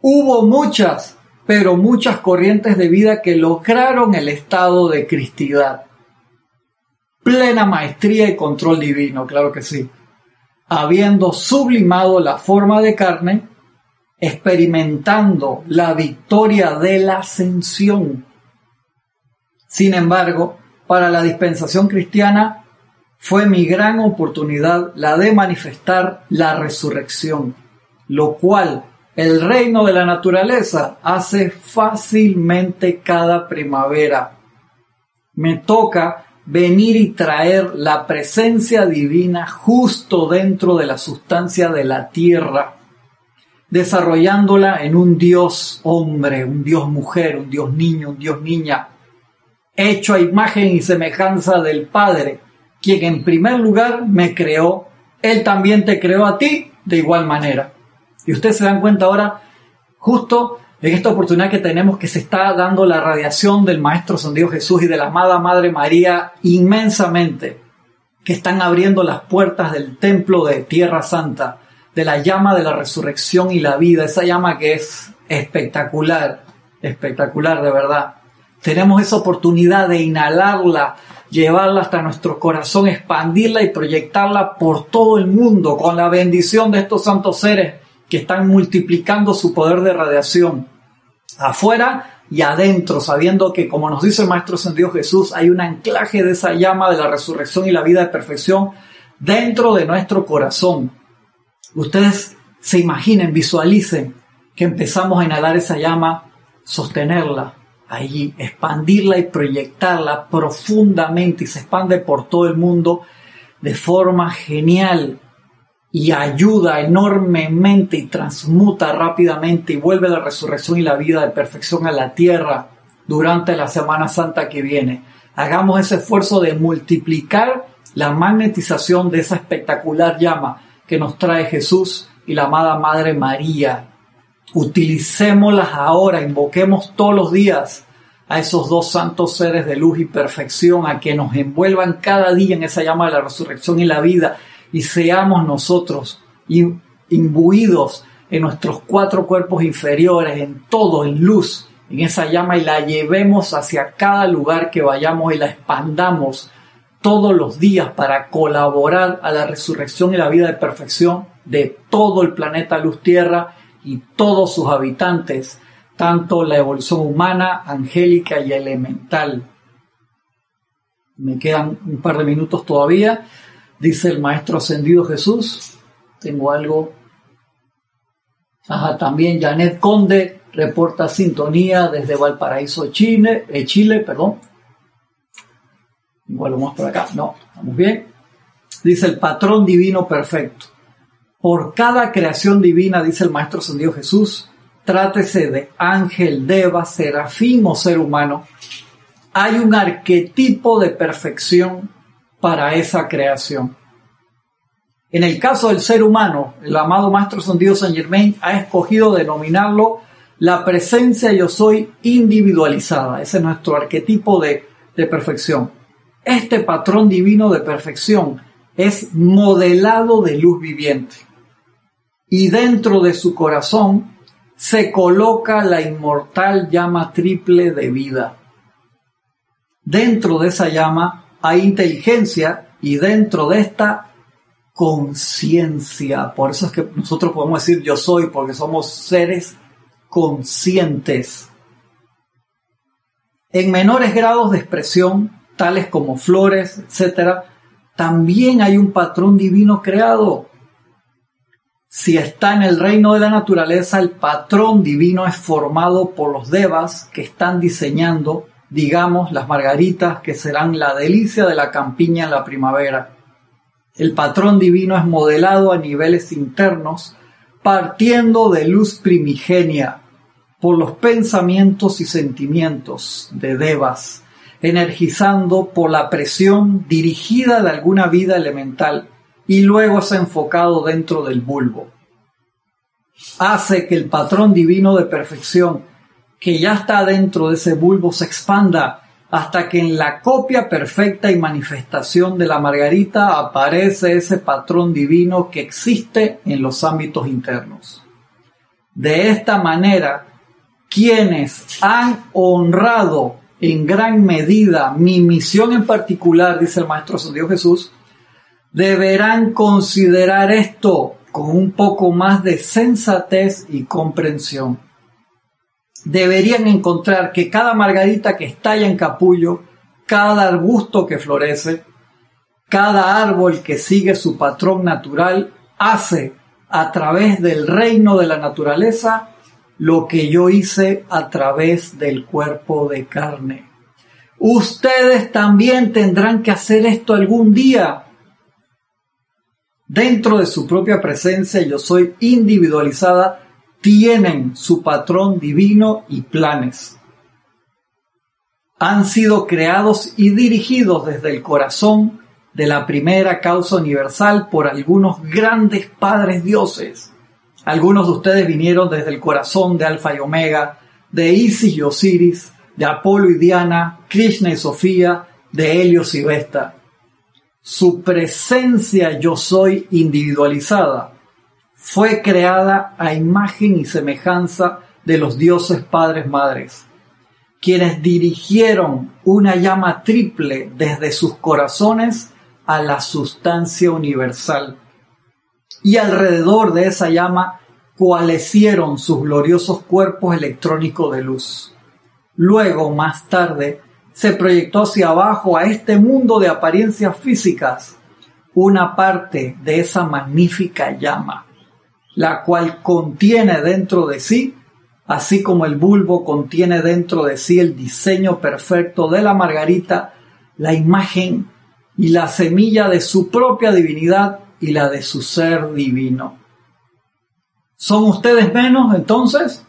hubo muchas, pero muchas corrientes de vida que lograron el estado de cristidad. Plena maestría y control divino, claro que sí. Habiendo sublimado la forma de carne, experimentando la victoria de la ascensión. Sin embargo, para la dispensación cristiana fue mi gran oportunidad la de manifestar la resurrección, lo cual el reino de la naturaleza hace fácilmente cada primavera. Me toca venir y traer la presencia divina justo dentro de la sustancia de la tierra desarrollándola en un Dios hombre, un Dios mujer, un Dios niño, un Dios niña, hecho a imagen y semejanza del Padre, quien en primer lugar me creó, Él también te creó a ti de igual manera. Y ustedes se dan cuenta ahora, justo en esta oportunidad que tenemos que se está dando la radiación del Maestro San Dios Jesús y de la amada Madre María inmensamente, que están abriendo las puertas del templo de Tierra Santa de la llama de la resurrección y la vida, esa llama que es espectacular, espectacular de verdad. Tenemos esa oportunidad de inhalarla, llevarla hasta nuestro corazón, expandirla y proyectarla por todo el mundo con la bendición de estos santos seres que están multiplicando su poder de radiación afuera y adentro, sabiendo que, como nos dice el Maestro Dios Jesús, hay un anclaje de esa llama de la resurrección y la vida de perfección dentro de nuestro corazón. Ustedes se imaginen, visualicen que empezamos a inhalar esa llama, sostenerla allí, expandirla y proyectarla profundamente y se expande por todo el mundo de forma genial y ayuda enormemente y transmuta rápidamente y vuelve la resurrección y la vida de perfección a la tierra durante la Semana Santa que viene. Hagamos ese esfuerzo de multiplicar la magnetización de esa espectacular llama que nos trae Jesús y la amada Madre María. Utilicémoslas ahora, invoquemos todos los días a esos dos santos seres de luz y perfección, a que nos envuelvan cada día en esa llama de la resurrección y la vida, y seamos nosotros imbuidos en nuestros cuatro cuerpos inferiores, en todo, en luz, en esa llama, y la llevemos hacia cada lugar que vayamos y la expandamos todos los días para colaborar a la resurrección y la vida de perfección de todo el planeta Luz Tierra y todos sus habitantes, tanto la evolución humana, angélica y elemental. Me quedan un par de minutos todavía. Dice el Maestro Ascendido Jesús. Tengo algo. Ajá, también Janet Conde reporta sintonía desde Valparaíso, Chile, eh, Chile, perdón. Volvemos por acá. No, estamos bien. Dice el patrón divino perfecto. Por cada creación divina, dice el Maestro Dios Jesús, trátese de ángel, deva, serafín o ser humano, hay un arquetipo de perfección para esa creación. En el caso del ser humano, el amado Maestro Dios San Germain ha escogido denominarlo la presencia yo soy individualizada. Ese es nuestro arquetipo de, de perfección. Este patrón divino de perfección es modelado de luz viviente. Y dentro de su corazón se coloca la inmortal llama triple de vida. Dentro de esa llama hay inteligencia y dentro de esta conciencia. Por eso es que nosotros podemos decir yo soy, porque somos seres conscientes. En menores grados de expresión, tales como flores, etc., también hay un patrón divino creado. Si está en el reino de la naturaleza, el patrón divino es formado por los devas que están diseñando, digamos, las margaritas que serán la delicia de la campiña en la primavera. El patrón divino es modelado a niveles internos, partiendo de luz primigenia por los pensamientos y sentimientos de devas energizando por la presión dirigida de alguna vida elemental y luego es enfocado dentro del bulbo. hace que el patrón divino de perfección que ya está dentro de ese bulbo se expanda hasta que en la copia perfecta y manifestación de la margarita aparece ese patrón divino que existe en los ámbitos internos. De esta manera, quienes han honrado en gran medida mi misión en particular, dice el Maestro San Dios Jesús, deberán considerar esto con un poco más de sensatez y comprensión. Deberían encontrar que cada margarita que estalla en capullo, cada arbusto que florece, cada árbol que sigue su patrón natural, hace a través del reino de la naturaleza lo que yo hice a través del cuerpo de carne. Ustedes también tendrán que hacer esto algún día dentro de su propia presencia, yo soy individualizada, tienen su patrón divino y planes. Han sido creados y dirigidos desde el corazón de la primera causa universal por algunos grandes padres dioses. Algunos de ustedes vinieron desde el corazón de Alfa y Omega, de Isis y Osiris, de Apolo y Diana, Krishna y Sofía, de Helios y Vesta su presencia yo soy individualizada fue creada a imagen y semejanza de los dioses padres madres, quienes dirigieron una llama triple desde sus corazones a la sustancia universal. Y alrededor de esa llama coalescieron sus gloriosos cuerpos electrónicos de luz. Luego, más tarde, se proyectó hacia abajo a este mundo de apariencias físicas una parte de esa magnífica llama, la cual contiene dentro de sí, así como el bulbo contiene dentro de sí el diseño perfecto de la margarita, la imagen y la semilla de su propia divinidad y la de su ser divino. ¿Son ustedes menos entonces?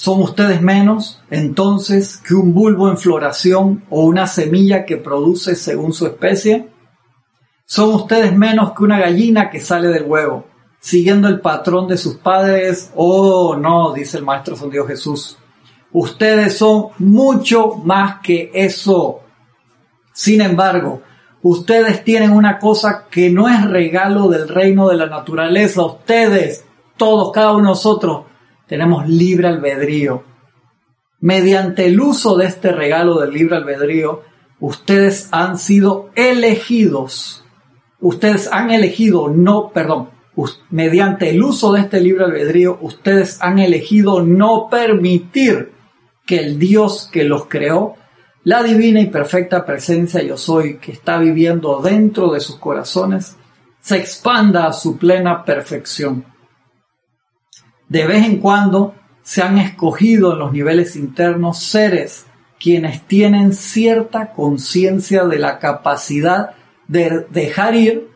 ¿Son ustedes menos entonces que un bulbo en floración o una semilla que produce según su especie? ¿Son ustedes menos que una gallina que sale del huevo, siguiendo el patrón de sus padres? Oh, no, dice el Maestro Dios Jesús. Ustedes son mucho más que eso. Sin embargo, ustedes tienen una cosa que no es regalo del reino de la naturaleza. Ustedes, todos, cada uno de nosotros, tenemos libre albedrío. Mediante el uso de este regalo del libre albedrío, ustedes han sido elegidos. Ustedes han elegido, no, perdón, mediante el uso de este libre albedrío, ustedes han elegido no permitir que el Dios que los creó, la divina y perfecta presencia yo soy que está viviendo dentro de sus corazones, se expanda a su plena perfección. De vez en cuando se han escogido en los niveles internos seres quienes tienen cierta conciencia de la capacidad de dejar ir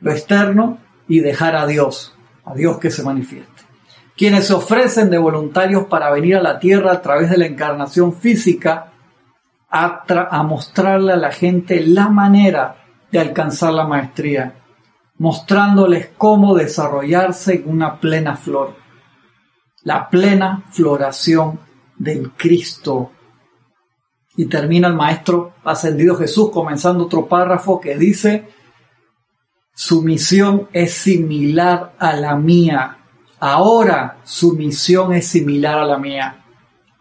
lo externo y dejar a Dios, a Dios que se manifieste. Quienes se ofrecen de voluntarios para venir a la tierra a través de la encarnación física a, a mostrarle a la gente la manera de alcanzar la maestría, mostrándoles cómo desarrollarse en una plena flor la plena floración del Cristo. Y termina el Maestro Ascendido Jesús comenzando otro párrafo que dice, su misión es similar a la mía. Ahora su misión es similar a la mía.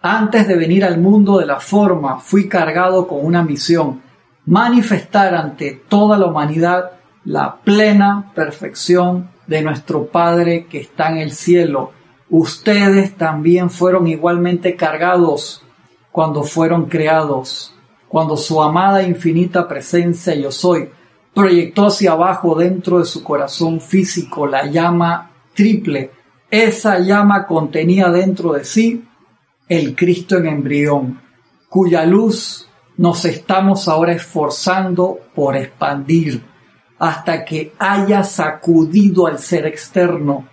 Antes de venir al mundo de la forma, fui cargado con una misión, manifestar ante toda la humanidad la plena perfección de nuestro Padre que está en el cielo Ustedes también fueron igualmente cargados cuando fueron creados, cuando su amada infinita presencia yo soy proyectó hacia abajo dentro de su corazón físico la llama triple. Esa llama contenía dentro de sí el Cristo en embrión, cuya luz nos estamos ahora esforzando por expandir hasta que haya sacudido al ser externo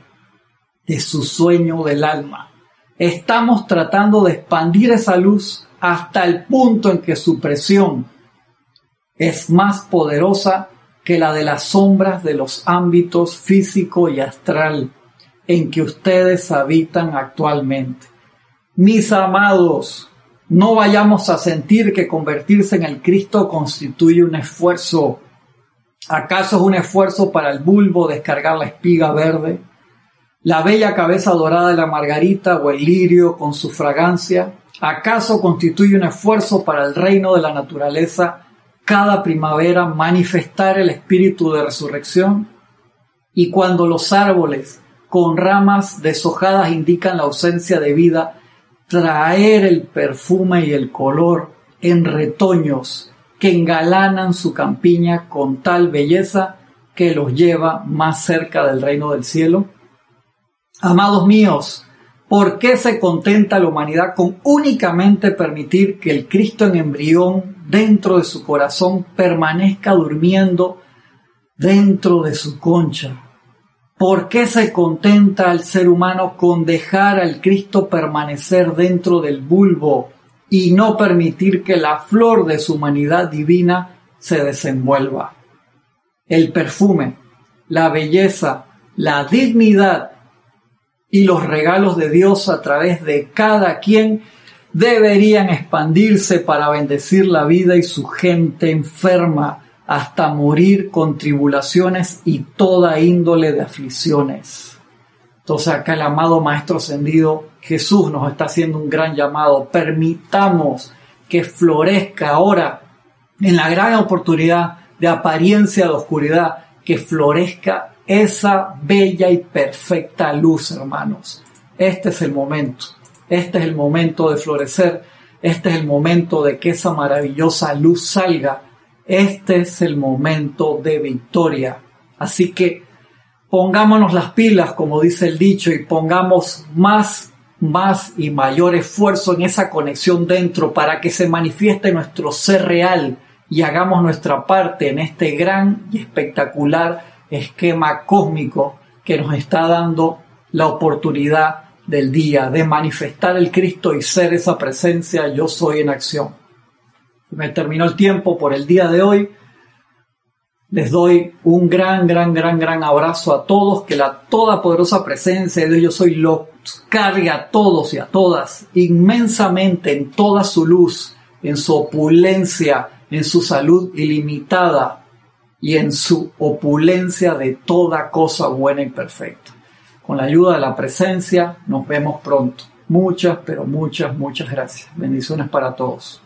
de su sueño del alma. Estamos tratando de expandir esa luz hasta el punto en que su presión es más poderosa que la de las sombras de los ámbitos físico y astral, en que ustedes habitan actualmente. Mis amados, no vayamos a sentir que convertirse en el Cristo constituye un esfuerzo. ¿Acaso es un esfuerzo para el bulbo descargar la espiga verde? ¿La bella cabeza dorada de la margarita o el lirio con su fragancia? ¿Acaso constituye un esfuerzo para el reino de la naturaleza cada primavera manifestar el espíritu de resurrección? Y cuando los árboles con ramas deshojadas indican la ausencia de vida, traer el perfume y el color en retoños que engalanan su campiña con tal belleza que los lleva más cerca del reino del cielo? Amados míos, ¿por qué se contenta la humanidad con únicamente permitir que el Cristo en embrión dentro de su corazón permanezca durmiendo dentro de su concha? ¿Por qué se contenta el ser humano con dejar al Cristo permanecer dentro del bulbo y no permitir que la flor de su humanidad divina se desenvuelva? El perfume, la belleza, la dignidad y los regalos de Dios a través de cada quien deberían expandirse para bendecir la vida y su gente enferma hasta morir con tribulaciones y toda índole de aflicciones. Entonces acá el amado Maestro Ascendido Jesús nos está haciendo un gran llamado. Permitamos que florezca ahora en la gran oportunidad de apariencia de oscuridad, que florezca esa bella y perfecta luz, hermanos. Este es el momento. Este es el momento de florecer. Este es el momento de que esa maravillosa luz salga este es el momento de victoria. Así que pongámonos las pilas, como dice el dicho, y pongamos más, más y mayor esfuerzo en esa conexión dentro para que se manifieste nuestro ser real y hagamos nuestra parte en este gran y espectacular esquema cósmico que nos está dando la oportunidad del día de manifestar el Cristo y ser esa presencia yo soy en acción me terminó el tiempo por el día de hoy. Les doy un gran, gran, gran, gran abrazo a todos, que la toda poderosa presencia de Dios yo soy lo cargue a todos y a todas inmensamente en toda su luz, en su opulencia, en su salud ilimitada y en su opulencia de toda cosa buena y perfecta. Con la ayuda de la presencia nos vemos pronto. Muchas, pero muchas, muchas gracias. Bendiciones para todos.